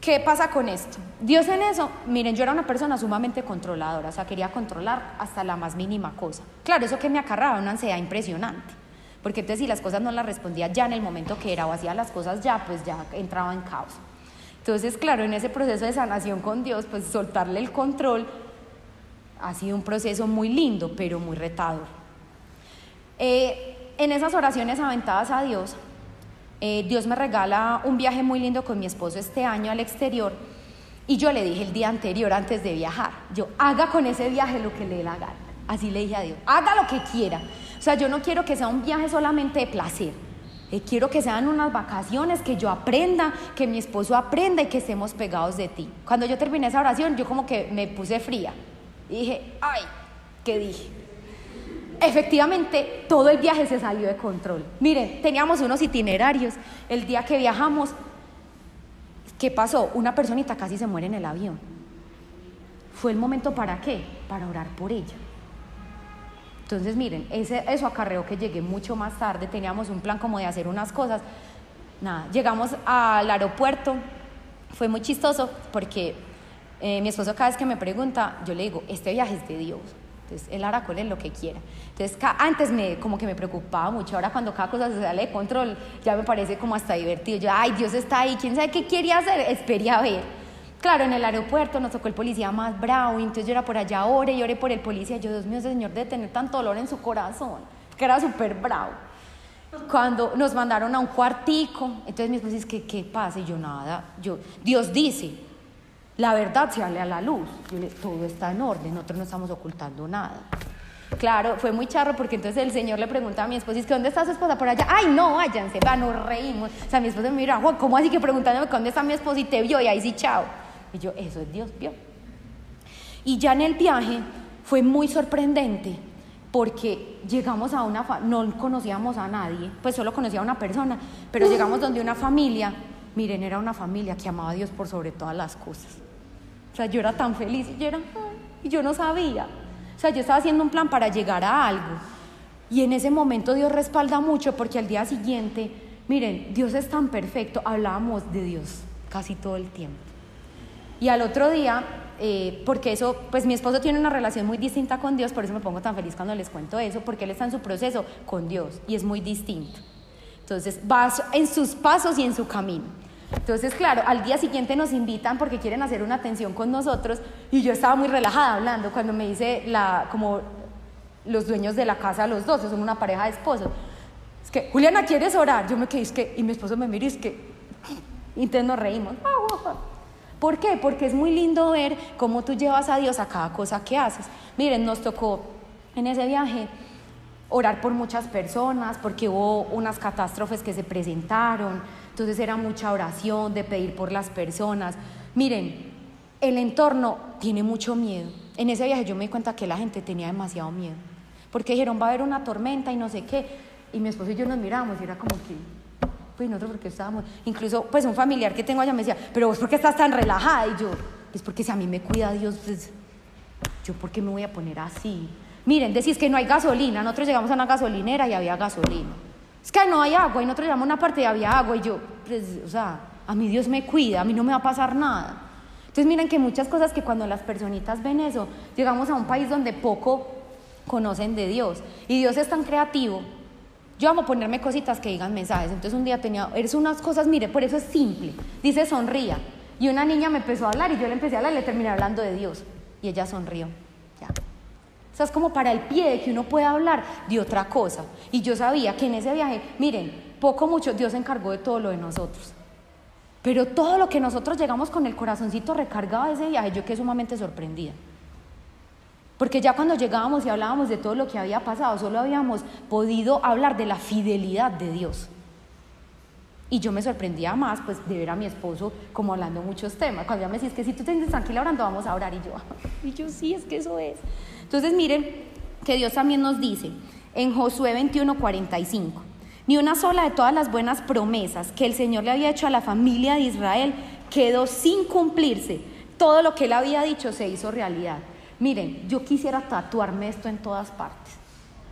[SPEAKER 1] ¿Qué pasa con esto? Dios en eso, miren, yo era una persona sumamente controladora, o sea, quería controlar hasta la más mínima cosa. Claro, eso que me acarraba una ansiedad impresionante, porque entonces si las cosas no las respondía ya en el momento que era o hacía las cosas ya, pues ya entraba en caos. Entonces, claro, en ese proceso de sanación con Dios, pues soltarle el control ha sido un proceso muy lindo, pero muy retador. Eh, en esas oraciones aventadas a Dios, eh, Dios me regala un viaje muy lindo con mi esposo este año al exterior y yo le dije el día anterior, antes de viajar, yo haga con ese viaje lo que le dé la gana. Así le dije a Dios, haga lo que quiera. O sea, yo no quiero que sea un viaje solamente de placer. Eh, quiero que sean unas vacaciones, que yo aprenda, que mi esposo aprenda y que estemos pegados de ti. Cuando yo terminé esa oración, yo como que me puse fría. Y dije, ay, ¿qué dije? Efectivamente todo el viaje se salió de control. Miren, teníamos unos itinerarios. El día que viajamos, ¿qué pasó? Una personita casi se muere en el avión. ¿Fue el momento para qué? Para orar por ella. Entonces, miren, ese, eso acarreó que llegué mucho más tarde. Teníamos un plan como de hacer unas cosas. Nada, llegamos al aeropuerto. Fue muy chistoso porque eh, mi esposo cada vez que me pregunta, yo le digo, este viaje es de Dios. Entonces, él hará con lo que quiera. Entonces, antes me, como que me preocupaba mucho, ahora cuando cada cosa se sale de control, ya me parece como hasta divertido. Yo, ay, Dios está ahí, quién sabe qué quería hacer, esperé a ver. Claro, en el aeropuerto nos tocó el policía más bravo, entonces yo era por allá, ore y ore por el policía. Yo, Dios mío, ese señor de tener tanto dolor en su corazón, que era súper bravo. Cuando nos mandaron a un cuartico, entonces mi esposo dice, ¿qué, ¿qué pasa? Y yo, nada, yo, Dios dice, la verdad se sale a la luz. todo está en orden, nosotros no estamos ocultando nada. Claro, fue muy charro porque entonces el señor le pregunta a mi esposa, que ¿dónde está su esposa? Por allá. Ay, no, váyanse, va, nos reímos. O sea, mi esposa me mira, ¿cómo así que preguntándome dónde está mi esposa y te vio? Y ahí sí, chao. Y yo, eso es Dios, vio. Y ya en el viaje fue muy sorprendente porque llegamos a una, no conocíamos a nadie, pues solo conocía a una persona, pero llegamos donde una familia, miren, era una familia que amaba a Dios por sobre todas las cosas sea, yo era tan feliz y yo, era, y yo no sabía. O sea, yo estaba haciendo un plan para llegar a algo. Y en ese momento Dios respalda mucho porque al día siguiente, miren, Dios es tan perfecto, hablábamos de Dios casi todo el tiempo. Y al otro día, eh, porque eso, pues mi esposo tiene una relación muy distinta con Dios, por eso me pongo tan feliz cuando les cuento eso, porque él está en su proceso con Dios y es muy distinto. Entonces, va en sus pasos y en su camino. Entonces, claro, al día siguiente nos invitan porque quieren hacer una atención con nosotros y yo estaba muy relajada hablando cuando me dice la, como los dueños de la casa, los dos, son una pareja de esposos. Es que, Juliana, ¿quieres orar? Yo me quedé, es que, y mi esposo me mira y es que, y entonces nos reímos. ¿Por qué? Porque es muy lindo ver cómo tú llevas a Dios a cada cosa que haces. Miren, nos tocó en ese viaje orar por muchas personas, porque hubo unas catástrofes que se presentaron, entonces era mucha oración de pedir por las personas. Miren, el entorno tiene mucho miedo. En ese viaje yo me di cuenta que la gente tenía demasiado miedo, porque dijeron va a haber una tormenta y no sé qué, y mi esposo y yo nos miramos y era como que, pues nosotros porque estábamos, incluso pues un familiar que tengo allá me decía, pero vos por qué estás tan relajada y yo, pues porque si a mí me cuida Dios, pues yo por qué me voy a poner así. Miren, decís que no hay gasolina, nosotros llegamos a una gasolinera y había gasolina. Es que no hay agua y nosotros llegamos a una parte y había agua y yo, pues, o sea, a mí Dios me cuida, a mí no me va a pasar nada. Entonces miren que muchas cosas que cuando las personitas ven eso, llegamos a un país donde poco conocen de Dios y Dios es tan creativo. Yo amo ponerme cositas que digan mensajes. Entonces un día tenía, eres unas cosas, mire, por eso es simple. Dice sonría. Y una niña me empezó a hablar y yo le empecé a hablar y le terminé hablando de Dios. Y ella sonrió. Ya sea, es como para el pie de que uno pueda hablar de otra cosa. Y yo sabía que en ese viaje, miren, poco mucho Dios se encargó de todo lo de nosotros. Pero todo lo que nosotros llegamos con el corazoncito recargado de ese viaje, yo quedé sumamente sorprendida. Porque ya cuando llegábamos y hablábamos de todo lo que había pasado, solo habíamos podido hablar de la fidelidad de Dios. Y yo me sorprendía más, pues, de ver a mi esposo como hablando muchos temas. Cuando ella me decía, es que si tú te sientes tranquila orando, vamos a orar. Y yo, y yo, sí, es que eso es. Entonces miren que Dios también nos dice en Josué 21, 45, ni una sola de todas las buenas promesas que el Señor le había hecho a la familia de Israel quedó sin cumplirse. Todo lo que él había dicho se hizo realidad. Miren, yo quisiera tatuarme esto en todas partes,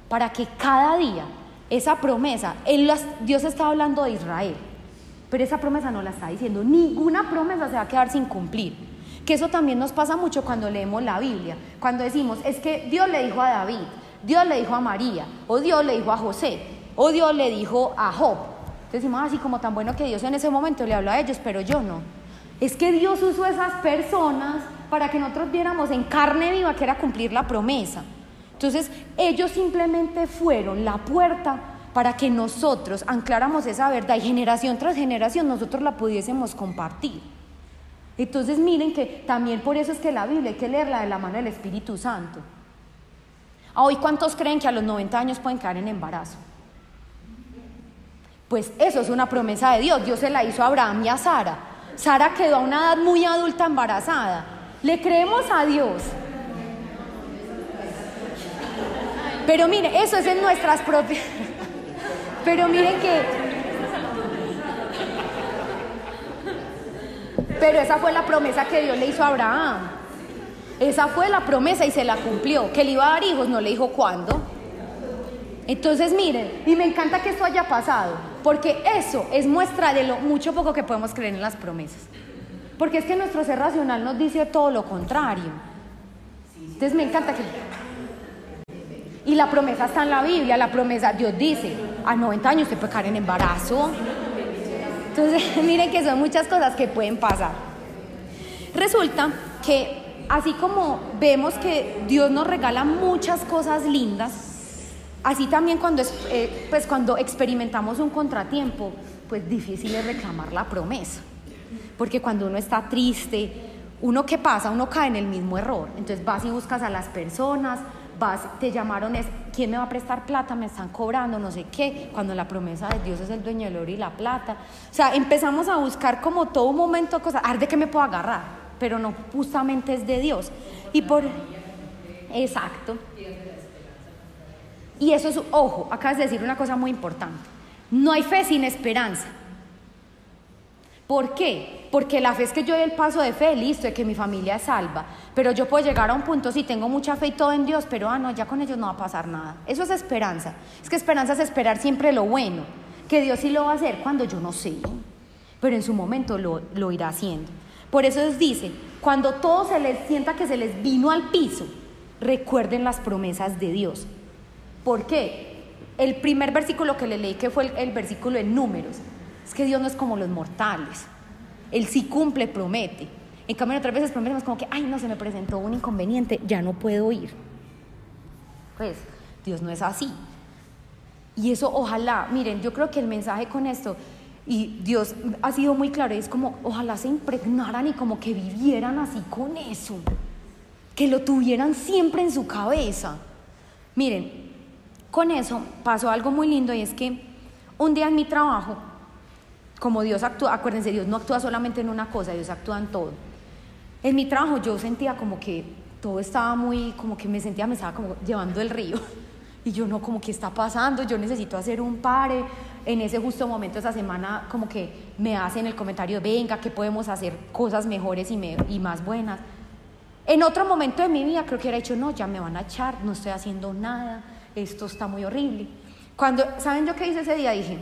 [SPEAKER 1] para que cada día esa promesa, Dios está hablando de Israel, pero esa promesa no la está diciendo. Ninguna promesa se va a quedar sin cumplir. Que eso también nos pasa mucho cuando leemos la Biblia, cuando decimos, es que Dios le dijo a David, Dios le dijo a María, o Dios le dijo a José, o Dios le dijo a Job. Entonces decimos, así ah, como tan bueno que Dios en ese momento le habló a ellos, pero yo no. Es que Dios usó esas personas para que nosotros viéramos en carne viva que era cumplir la promesa. Entonces ellos simplemente fueron la puerta para que nosotros ancláramos esa verdad y generación tras generación nosotros la pudiésemos compartir. Entonces miren que también por eso es que la Biblia hay que leerla de la mano del Espíritu Santo. Hoy, ¿cuántos creen que a los 90 años pueden caer en embarazo? Pues eso es una promesa de Dios. Dios se la hizo a Abraham y a Sara. Sara quedó a una edad muy adulta embarazada. Le creemos a Dios. Pero mire, eso es en nuestras propias... Pero miren que Pero esa fue la promesa que Dios le hizo a Abraham. Esa fue la promesa y se la cumplió. Que le iba a dar hijos, no le dijo cuándo. Entonces miren, y me encanta que esto haya pasado, porque eso es muestra de lo mucho poco que podemos creer en las promesas. Porque es que nuestro ser racional nos dice todo lo contrario. Entonces me encanta que... Y la promesa está en la Biblia, la promesa, Dios dice, a 90 años se puede caer en embarazo, entonces, miren que son muchas cosas que pueden pasar. Resulta que así como vemos que Dios nos regala muchas cosas lindas, así también cuando, eh, pues cuando experimentamos un contratiempo, pues difícil es reclamar la promesa. Porque cuando uno está triste, uno qué pasa, uno cae en el mismo error. Entonces vas y buscas a las personas, te llamaron, es, ¿quién me va a prestar plata? Me están cobrando, no sé qué, cuando la promesa de Dios es el dueño del oro y la plata. O sea, empezamos a buscar como todo momento cosas, a ver qué me puedo agarrar, pero no justamente es de Dios. Y por... Exacto. Y eso es, ojo, acabas de decir una cosa muy importante. No hay fe sin esperanza. ¿Por qué? Porque la fe es que yo doy el paso de fe, listo, de que mi familia es salva. Pero yo puedo llegar a un punto, si tengo mucha fe y todo en Dios, pero ah, no, ya con ellos no va a pasar nada. Eso es esperanza. Es que esperanza es esperar siempre lo bueno, que Dios sí lo va a hacer cuando yo no sé, pero en su momento lo, lo irá haciendo. Por eso les dice, cuando todo se les sienta que se les vino al piso, recuerden las promesas de Dios. ¿Por qué? El primer versículo que le leí, que fue el, el versículo en números, es que Dios no es como los mortales. Él sí cumple, promete. En cambio, otras veces prometemos como que, ay, no, se me presentó un inconveniente, ya no puedo ir. Pues Dios no es así. Y eso ojalá, miren, yo creo que el mensaje con esto Y Dios ha sido muy claro, es como, ojalá se impregnaran y como que vivieran así con eso, que lo tuvieran siempre en su cabeza. Miren, con eso pasó algo muy lindo y es que un día en mi trabajo, como Dios actúa, acuérdense, Dios no actúa solamente en una cosa, Dios actúa en todo. En mi trabajo yo sentía como que todo estaba muy, como que me sentía, me estaba como llevando el río. Y yo no, como que está pasando, yo necesito hacer un pare. En ese justo momento, esa semana, como que me hacen el comentario, venga, que podemos hacer cosas mejores y, y más buenas. En otro momento de mi vida creo que era dicho, no, ya me van a echar, no estoy haciendo nada, esto está muy horrible. Cuando, ¿saben yo qué hice ese día? Dije,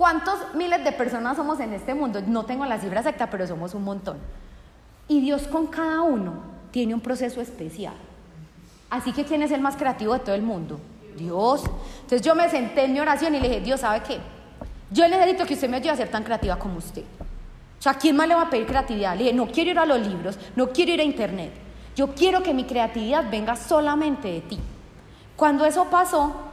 [SPEAKER 1] ¿cuántos miles de personas somos en este mundo? No tengo la cifra exacta, pero somos un montón. Y Dios con cada uno tiene un proceso especial. Así que ¿quién es el más creativo de todo el mundo? Dios. Entonces yo me senté en mi oración y le dije, Dios, ¿sabe qué? Yo necesito que usted me ayude a ser tan creativa como usted. O sea, ¿quién más le va a pedir creatividad? Le dije, no quiero ir a los libros, no quiero ir a internet. Yo quiero que mi creatividad venga solamente de ti. Cuando eso pasó,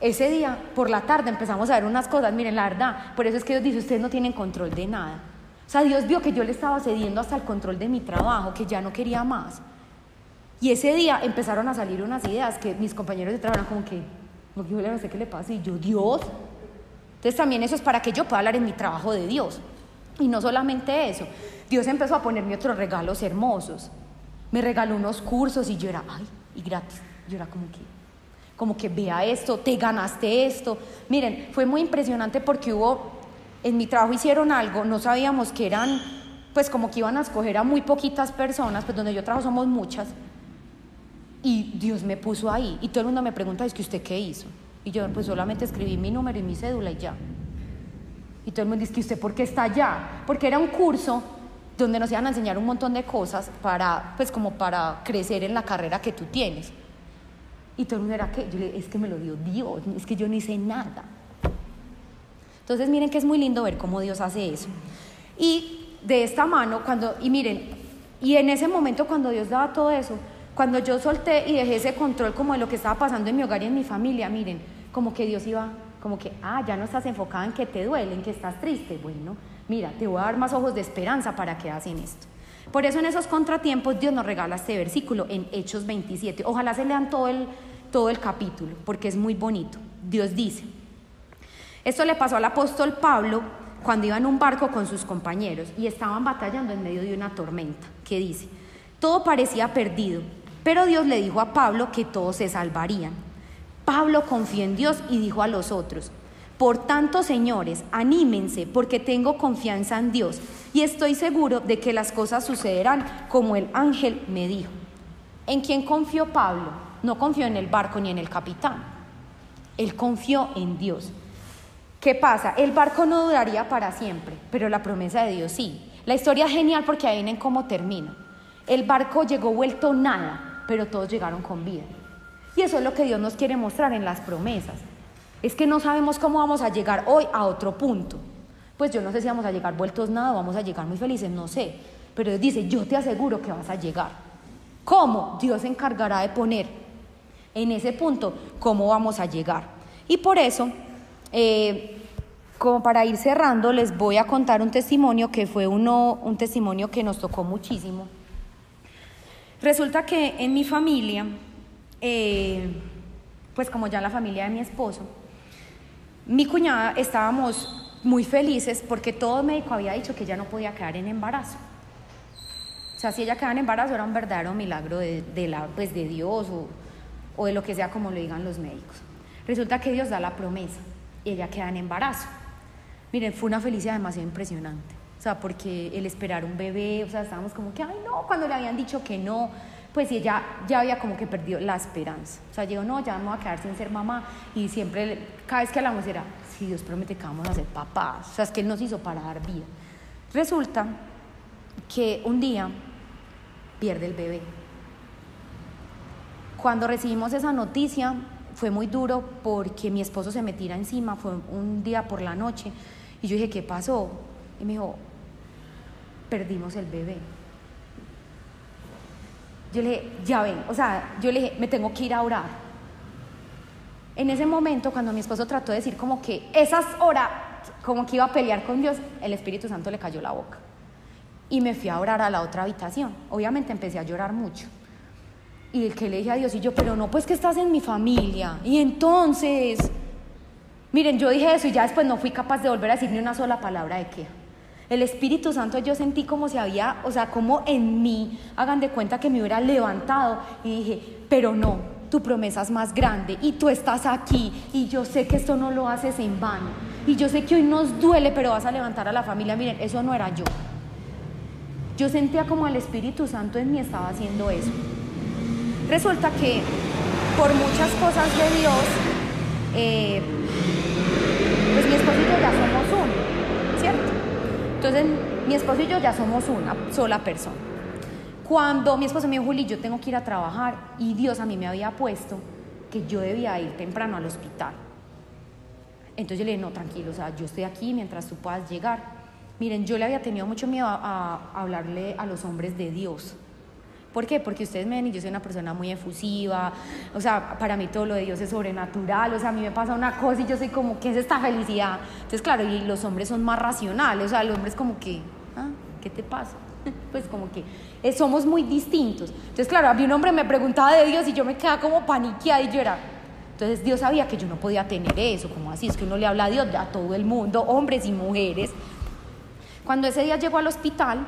[SPEAKER 1] ese día, por la tarde, empezamos a ver unas cosas. Miren, la verdad, por eso es que Dios dice, ustedes no tienen control de nada. O sea, Dios vio que yo le estaba cediendo hasta el control de mi trabajo, que ya no quería más. Y ese día empezaron a salir unas ideas que mis compañeros de trabajo eran como que, no, sé qué le pasa, y yo, Dios. Entonces también eso es para que yo pueda hablar en mi trabajo de Dios. Y no solamente eso, Dios empezó a ponerme otros regalos hermosos. Me regaló unos cursos y yo era, ay, y gratis. Yo era como que, como que vea esto, te ganaste esto. Miren, fue muy impresionante porque hubo, en mi trabajo hicieron algo, no sabíamos que eran, pues como que iban a escoger a muy poquitas personas, pues donde yo trabajo somos muchas y Dios me puso ahí. Y todo el mundo me pregunta, ¿es que usted qué hizo? Y yo pues solamente escribí mi número y mi cédula y ya. Y todo el mundo dice, ¿que usted por qué está allá? Porque era un curso donde nos iban a enseñar un montón de cosas para, pues como para crecer en la carrera que tú tienes. Y todo el mundo era que, yo le es que me lo dio Dios, es que yo no hice nada. Entonces miren que es muy lindo ver cómo Dios hace eso. Y de esta mano, cuando, y miren, y en ese momento cuando Dios daba todo eso, cuando yo solté y dejé ese control como de lo que estaba pasando en mi hogar y en mi familia, miren, como que Dios iba, como que, ah, ya no estás enfocada en que te duele, en que estás triste. Bueno, mira, te voy a dar más ojos de esperanza para que hacen esto. Por eso en esos contratiempos Dios nos regala este versículo en Hechos 27. Ojalá se lean todo el, todo el capítulo, porque es muy bonito. Dios dice, esto le pasó al apóstol Pablo cuando iba en un barco con sus compañeros y estaban batallando en medio de una tormenta, que dice, todo parecía perdido pero Dios le dijo a Pablo que todos se salvarían. Pablo confió en Dios y dijo a los otros, por tanto, señores, anímense porque tengo confianza en Dios y estoy seguro de que las cosas sucederán como el ángel me dijo. ¿En quién confió Pablo? No confió en el barco ni en el capitán. Él confió en Dios. ¿Qué pasa? El barco no duraría para siempre, pero la promesa de Dios sí. La historia es genial porque ahí ven cómo termina. El barco llegó vuelto nada, pero todos llegaron con vida. Y eso es lo que Dios nos quiere mostrar en las promesas. Es que no sabemos cómo vamos a llegar hoy a otro punto. Pues yo no sé si vamos a llegar vueltos nada o vamos a llegar muy felices, no sé. Pero Dios dice, yo te aseguro que vas a llegar. ¿Cómo? Dios se encargará de poner en ese punto cómo vamos a llegar. Y por eso, eh, como para ir cerrando, les voy a contar un testimonio que fue uno, un testimonio que nos tocó muchísimo Resulta que en mi familia, eh, pues como ya la familia de mi esposo, mi cuñada estábamos muy felices porque todo médico había dicho que ella no podía quedar en embarazo. O sea, si ella quedaba en embarazo era un verdadero milagro de, pues de Dios o, o de lo que sea como lo digan los médicos. Resulta que Dios da la promesa y ella queda en embarazo. Miren, fue una felicidad demasiado impresionante. O sea, porque el esperar un bebé, o sea, estábamos como que, ay, no, cuando le habían dicho que no, pues ella ya había como que perdido la esperanza. O sea, llegó, no, ya vamos a quedar sin ser mamá. Y siempre, cada vez que hablamos era, si Dios promete que vamos a ser papás. O sea, es que Él nos hizo para dar vida. Resulta que un día pierde el bebé. Cuando recibimos esa noticia, fue muy duro porque mi esposo se me tira encima, fue un día por la noche. Y yo dije, ¿qué pasó? Y me dijo, perdimos el bebé. Yo le dije, ya ven, o sea, yo le dije, me tengo que ir a orar. En ese momento, cuando mi esposo trató de decir como que esas horas, como que iba a pelear con Dios, el Espíritu Santo le cayó la boca. Y me fui a orar a la otra habitación. Obviamente empecé a llorar mucho. Y el que le dije a Dios, y yo, pero no, pues que estás en mi familia. Y entonces, miren, yo dije eso y ya después no fui capaz de volver a decir ni una sola palabra de queja. El Espíritu Santo yo sentí como si había, o sea, como en mí, hagan de cuenta que me hubiera levantado y dije, pero no, tu promesa es más grande y tú estás aquí y yo sé que esto no lo haces en vano y yo sé que hoy nos duele, pero vas a levantar a la familia. Miren, eso no era yo. Yo sentía como el Espíritu Santo en mí estaba haciendo eso. Resulta que por muchas cosas de Dios, eh, pues mi esposo y yo ya somos uno, ¿cierto? Entonces mi esposo y yo ya somos una sola persona. Cuando mi esposo me dijo, Juli, yo tengo que ir a trabajar y Dios a mí me había puesto que yo debía ir temprano al hospital. Entonces yo le dije, no, tranquilo, o sea, yo estoy aquí mientras tú puedas llegar. Miren, yo le había tenido mucho miedo a, a hablarle a los hombres de Dios ¿Por qué? Porque ustedes me ven y yo soy una persona muy efusiva, o sea, para mí todo lo de Dios es sobrenatural, o sea, a mí me pasa una cosa y yo soy como, ¿qué es esta felicidad? Entonces, claro, y los hombres son más racionales, o sea, los hombres como que, ¿ah? ¿qué te pasa? Pues como que eh, somos muy distintos. Entonces, claro, a mí un hombre me preguntaba de Dios y yo me quedaba como paniqueada y yo era... Entonces Dios sabía que yo no podía tener eso, como así, es que uno le habla a Dios a todo el mundo, hombres y mujeres. Cuando ese día llegó al hospital,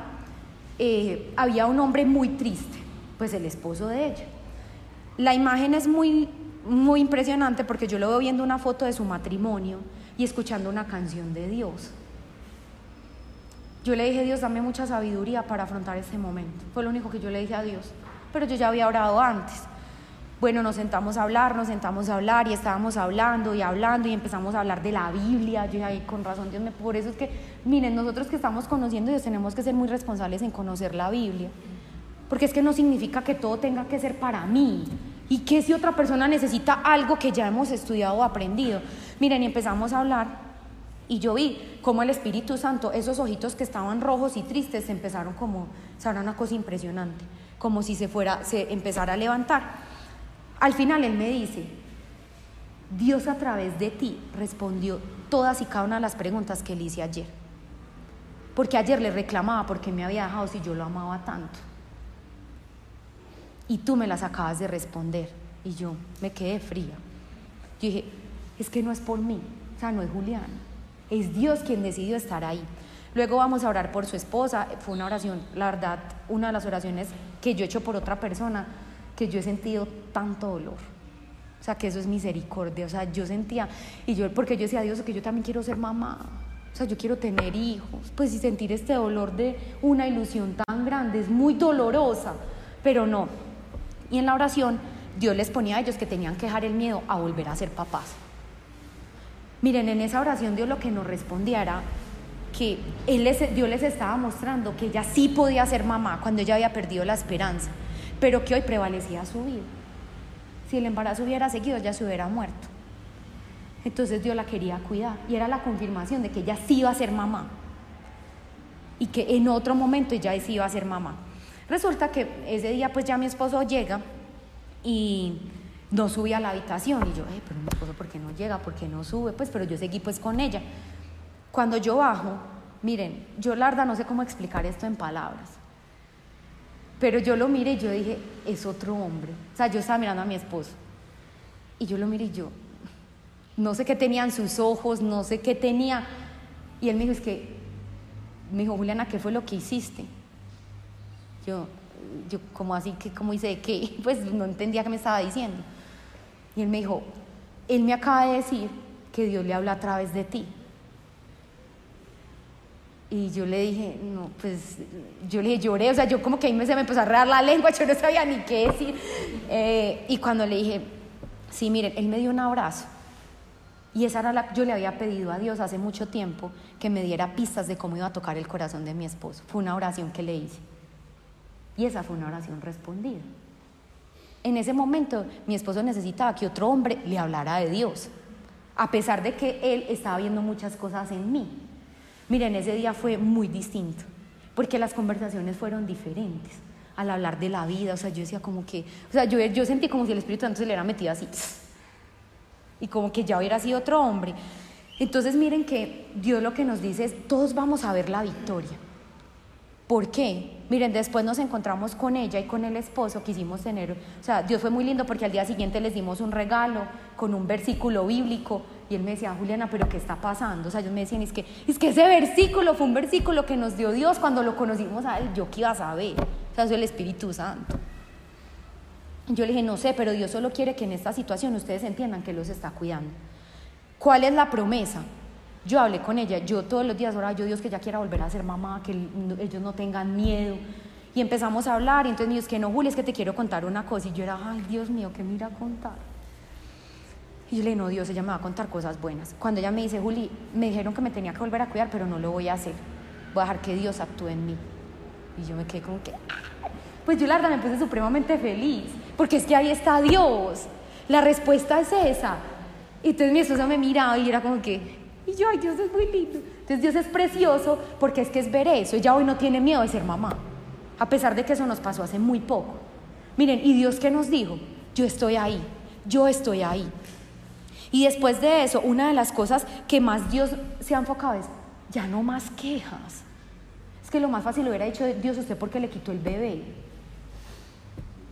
[SPEAKER 1] eh, había un hombre muy triste, pues el esposo de ella. La imagen es muy, muy impresionante porque yo lo veo viendo una foto de su matrimonio y escuchando una canción de Dios. Yo le dije, Dios, dame mucha sabiduría para afrontar este momento. Fue lo único que yo le dije a Dios. Pero yo ya había orado antes. Bueno, nos sentamos a hablar, nos sentamos a hablar y estábamos hablando y hablando y empezamos a hablar de la Biblia. Yo ahí con razón, Dios me... Por eso es que, miren, nosotros que estamos conociendo Dios tenemos que ser muy responsables en conocer la Biblia. Porque es que no significa que todo tenga que ser para mí. Y que si otra persona necesita algo que ya hemos estudiado o aprendido. Miren, y empezamos a hablar y yo vi como el Espíritu Santo, esos ojitos que estaban rojos y tristes, se empezaron como, será una cosa impresionante, como si se fuera, se empezara a levantar. Al final él me dice, Dios a través de ti respondió todas y cada una de las preguntas que le hice ayer. Porque ayer le reclamaba porque me había dejado si yo lo amaba tanto. Y tú me las acabas de responder. Y yo me quedé fría. Yo dije, es que no es por mí, o sea, no es Julián. Es Dios quien decidió estar ahí. Luego vamos a orar por su esposa. Fue una oración, la verdad, una de las oraciones que yo he hecho por otra persona, que yo he sentido tanto dolor. O sea, que eso es misericordia. O sea, yo sentía, y yo, porque yo decía, Dios, que yo también quiero ser mamá. O sea, yo quiero tener hijos. Pues y sentir este dolor de una ilusión tan grande es muy dolorosa. Pero no. Y en la oración, Dios les ponía a ellos que tenían que dejar el miedo a volver a ser papás. Miren, en esa oración Dios lo que nos respondía era que él les, Dios les estaba mostrando que ella sí podía ser mamá cuando ella había perdido la esperanza, pero que hoy prevalecía su vida. Si el embarazo hubiera seguido, ella se hubiera muerto. Entonces Dios la quería cuidar y era la confirmación de que ella sí iba a ser mamá y que en otro momento ella sí iba a ser mamá. Resulta que ese día pues ya mi esposo llega y no subía a la habitación. Y yo, eh, pero mi esposo, ¿por qué no llega? ¿Por qué no sube? Pues, pero yo seguí pues con ella. Cuando yo bajo, miren, yo la verdad no sé cómo explicar esto en palabras. Pero yo lo miré y yo dije, es otro hombre. O sea, yo estaba mirando a mi esposo. Y yo lo miré y yo, no sé qué tenían sus ojos, no sé qué tenía. Y él me dijo, es que, me dijo, Juliana, ¿qué fue lo que hiciste? Yo, yo, como así, que como hice de qué? Pues no entendía qué me estaba diciendo. Y él me dijo, él me acaba de decir que Dios le habla a través de ti. Y yo le dije, no, pues yo le dije, lloré, o sea, yo como que ahí me, se me empezó a rear la lengua, yo no sabía ni qué decir. Eh, y cuando le dije, sí, miren, él me dio un abrazo. Y esa era la, yo le había pedido a Dios hace mucho tiempo que me diera pistas de cómo iba a tocar el corazón de mi esposo. Fue una oración que le hice. Y esa fue una oración respondida. En ese momento mi esposo necesitaba que otro hombre le hablara de Dios, a pesar de que él estaba viendo muchas cosas en mí. Miren, ese día fue muy distinto, porque las conversaciones fueron diferentes al hablar de la vida. O sea, yo decía como que, o sea, yo, yo sentí como si el Espíritu Santo se le hubiera metido así, y como que ya hubiera sido otro hombre. Entonces miren que Dios lo que nos dice es, todos vamos a ver la victoria. ¿Por qué? Miren, después nos encontramos con ella y con el esposo, quisimos tener, o sea, Dios fue muy lindo porque al día siguiente les dimos un regalo con un versículo bíblico y él me decía, Juliana, pero ¿qué está pasando? O sea, ellos me decían, es que, es que ese versículo fue un versículo que nos dio Dios cuando lo conocimos a él, yo qué iba a saber, o sea, soy el Espíritu Santo. Yo le dije, no sé, pero Dios solo quiere que en esta situación ustedes entiendan que los está cuidando. ¿Cuál es la promesa? Yo hablé con ella, yo todos los días oraba, yo Dios que ya quiera volver a ser mamá, que ellos no tengan miedo. Y empezamos a hablar, y entonces me dijo, es que no, Juli, es que te quiero contar una cosa. Y yo era, ay, Dios mío, ¿qué me irá a contar? Y yo le dije, no, Dios, ella me va a contar cosas buenas. Cuando ella me dice, Juli, me dijeron que me tenía que volver a cuidar, pero no lo voy a hacer. Voy a dejar que Dios actúe en mí. Y yo me quedé como que, pues yo la verdad me puse supremamente feliz, porque es que ahí está Dios. La respuesta es esa. Y entonces mi esposa me miraba y era como que, y yo, ay, Dios es muy lindo. Entonces Dios es precioso porque es que es ver eso. Ella hoy no tiene miedo de ser mamá, a pesar de que eso nos pasó hace muy poco. Miren, ¿y Dios qué nos dijo? Yo estoy ahí, yo estoy ahí. Y después de eso, una de las cosas que más Dios se ha enfocado es, ya no más quejas. Es que lo más fácil lo hubiera dicho Dios usted porque le quitó el bebé.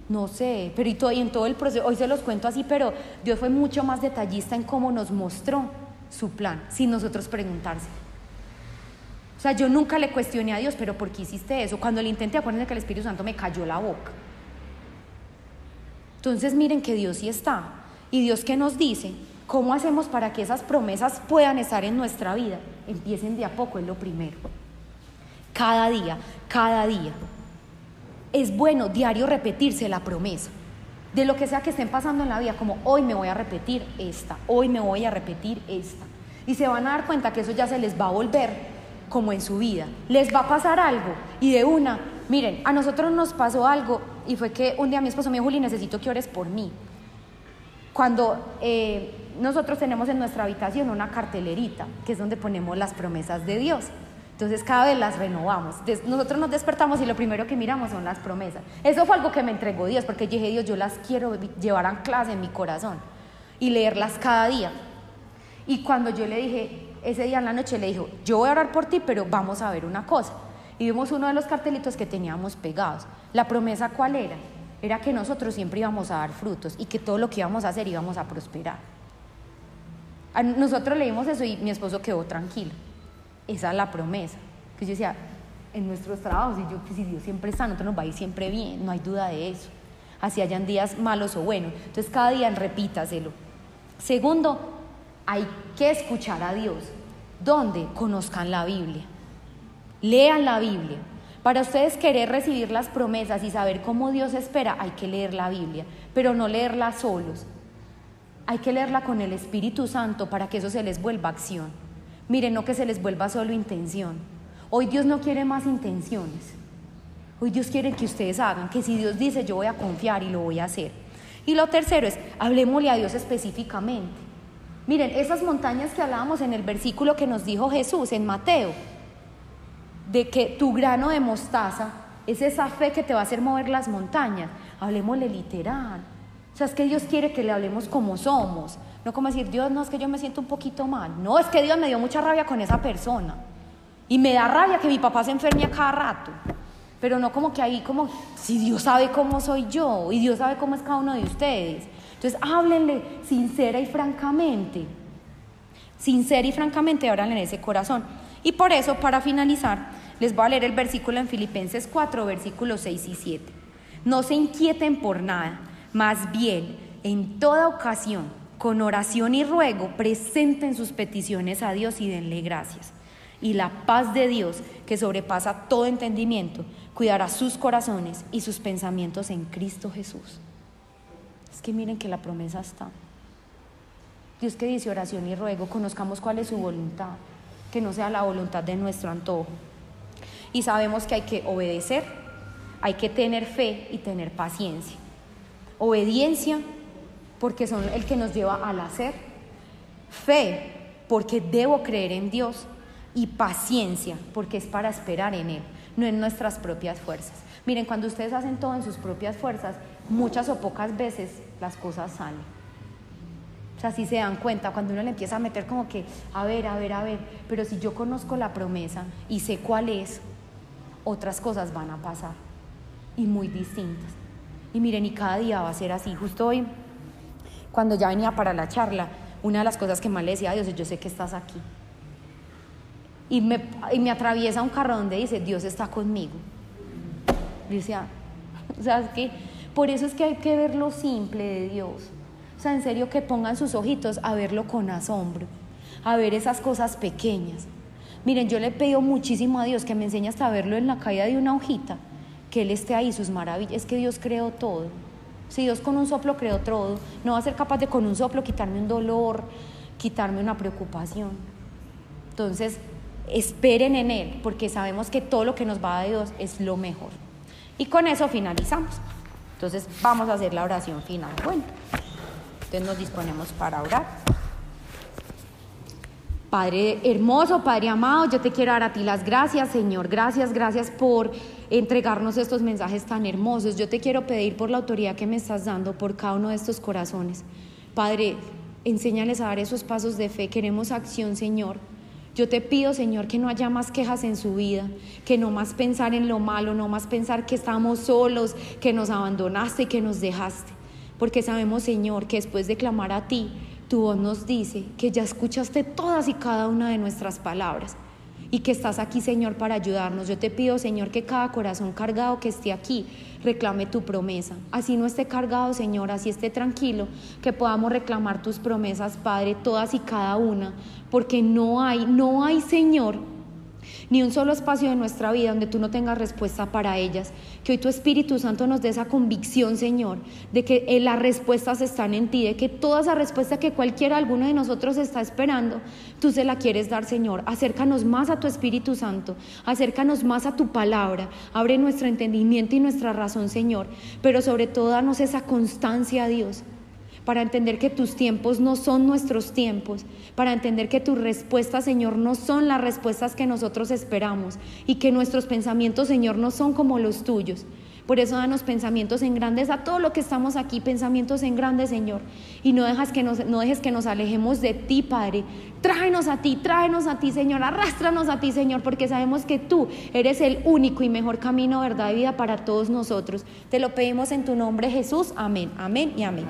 [SPEAKER 1] No sé, pero y, todo, y en todo el proceso, hoy se los cuento así, pero Dios fue mucho más detallista en cómo nos mostró su plan, sin nosotros preguntarse. O sea, yo nunca le cuestioné a Dios, pero ¿por qué hiciste eso? Cuando le intenté, acuérdense que el Espíritu Santo me cayó la boca. Entonces miren que Dios sí está. Y Dios que nos dice, ¿cómo hacemos para que esas promesas puedan estar en nuestra vida? Empiecen de a poco, es lo primero. Cada día, cada día. Es bueno diario repetirse la promesa de lo que sea que estén pasando en la vida, como hoy me voy a repetir esta, hoy me voy a repetir esta. Y se van a dar cuenta que eso ya se les va a volver como en su vida. Les va a pasar algo y de una, miren, a nosotros nos pasó algo y fue que un día mi esposo me dijo, Juli, necesito que ores por mí. Cuando eh, nosotros tenemos en nuestra habitación una cartelerita, que es donde ponemos las promesas de Dios. Entonces cada vez las renovamos. Nosotros nos despertamos y lo primero que miramos son las promesas. Eso fue algo que me entregó Dios, porque dije, Dios, yo las quiero llevar a clase en mi corazón y leerlas cada día. Y cuando yo le dije, ese día en la noche le dijo, yo voy a orar por ti, pero vamos a ver una cosa. Y vimos uno de los cartelitos que teníamos pegados. La promesa cuál era? Era que nosotros siempre íbamos a dar frutos y que todo lo que íbamos a hacer íbamos a prosperar. Nosotros leímos eso y mi esposo quedó tranquilo. Esa es la promesa. Que yo decía, en nuestros trabajos, y yo, pues, si Dios siempre está, nosotros nos va a ir siempre bien, no hay duda de eso. Así hayan días malos o buenos. Entonces, cada día repítaselo. Segundo, hay que escuchar a Dios. ¿Dónde? Conozcan la Biblia. Lean la Biblia. Para ustedes querer recibir las promesas y saber cómo Dios espera, hay que leer la Biblia, pero no leerla solos. Hay que leerla con el Espíritu Santo para que eso se les vuelva acción. Miren, no que se les vuelva solo intención. Hoy Dios no quiere más intenciones. Hoy Dios quiere que ustedes hagan, que si Dios dice yo voy a confiar y lo voy a hacer. Y lo tercero es, hablemosle a Dios específicamente. Miren, esas montañas que hablábamos en el versículo que nos dijo Jesús en Mateo, de que tu grano de mostaza es esa fe que te va a hacer mover las montañas. Hablemosle literal. O sea, es que Dios quiere que le hablemos como somos. No como decir, Dios, no es que yo me siento un poquito mal. No, es que Dios me dio mucha rabia con esa persona. Y me da rabia que mi papá se enferme a cada rato. Pero no como que ahí, como, si Dios sabe cómo soy yo y Dios sabe cómo es cada uno de ustedes. Entonces, háblenle sincera y francamente. Sincera y francamente, háblenle en ese corazón. Y por eso, para finalizar, les voy a leer el versículo en Filipenses 4, versículos 6 y 7. No se inquieten por nada, más bien, en toda ocasión, con oración y ruego, presenten sus peticiones a Dios y denle gracias. Y la paz de Dios, que sobrepasa todo entendimiento, cuidará sus corazones y sus pensamientos en Cristo Jesús. Es que miren que la promesa está. Dios que dice oración y ruego, conozcamos cuál es su voluntad, que no sea la voluntad de nuestro antojo. Y sabemos que hay que obedecer, hay que tener fe y tener paciencia. Obediencia porque son el que nos lleva al hacer. Fe, porque debo creer en Dios. Y paciencia, porque es para esperar en Él, no en nuestras propias fuerzas. Miren, cuando ustedes hacen todo en sus propias fuerzas, muchas o pocas veces las cosas salen. O sea, si se dan cuenta, cuando uno le empieza a meter como que, a ver, a ver, a ver, pero si yo conozco la promesa y sé cuál es, otras cosas van a pasar y muy distintas. Y miren, y cada día va a ser así. Justo hoy, cuando ya venía para la charla, una de las cosas que más le decía a Dios es, yo sé que estás aquí. Y me, y me atraviesa un carro donde dice, Dios está conmigo. Y decía, o sea, es que por eso es que hay que ver lo simple de Dios. O sea, en serio que pongan sus ojitos a verlo con asombro, a ver esas cosas pequeñas. Miren, yo le he pedido muchísimo a Dios que me enseñe hasta a verlo en la caída de una hojita, que Él esté ahí, sus maravillas. Es que Dios creó todo. Si Dios con un soplo creó todo, no va a ser capaz de con un soplo quitarme un dolor, quitarme una preocupación. Entonces, esperen en Él, porque sabemos que todo lo que nos va a Dios es lo mejor. Y con eso finalizamos. Entonces, vamos a hacer la oración final. Bueno, entonces nos disponemos para orar. Padre hermoso, Padre amado, yo te quiero dar a ti las gracias, Señor. Gracias, gracias por entregarnos estos mensajes tan hermosos. Yo te quiero pedir por la autoridad que me estás dando por cada uno de estos corazones. Padre, enséñales a dar esos pasos de fe. Queremos acción, Señor. Yo te pido, Señor, que no haya más quejas en su vida, que no más pensar en lo malo, no más pensar que estamos solos, que nos abandonaste y que nos dejaste. Porque sabemos, Señor, que después de clamar a ti, tu voz nos dice que ya escuchaste todas y cada una de nuestras palabras y que estás aquí, Señor, para ayudarnos. Yo te pido, Señor, que cada corazón cargado que esté aquí reclame tu promesa. Así no esté cargado, Señor, así esté tranquilo, que podamos reclamar tus promesas, Padre, todas y cada una, porque no hay, no hay, Señor, ni un solo espacio de nuestra vida donde tú no tengas respuesta para ellas. Que hoy tu Espíritu Santo nos dé esa convicción, Señor, de que eh, las respuestas están en ti, de que toda esa respuesta que cualquiera, alguno de nosotros está esperando, tú se la quieres dar, Señor. Acércanos más a tu Espíritu Santo, acércanos más a tu palabra, abre nuestro entendimiento y nuestra razón, Señor, pero sobre todo danos esa constancia, Dios para entender que tus tiempos no son nuestros tiempos, para entender que tus respuestas, Señor, no son las respuestas que nosotros esperamos y que nuestros pensamientos, Señor, no son como los tuyos. Por eso danos pensamientos en grandes a todo lo que estamos aquí, pensamientos en grandes, Señor. Y no, dejas que nos, no dejes que nos alejemos de ti, Padre. Tráenos a ti, tráenos a ti, Señor. Arrástranos a ti, Señor, porque sabemos que tú eres el único y mejor camino, verdad y vida para todos nosotros. Te lo pedimos en tu nombre, Jesús. Amén, amén y amén.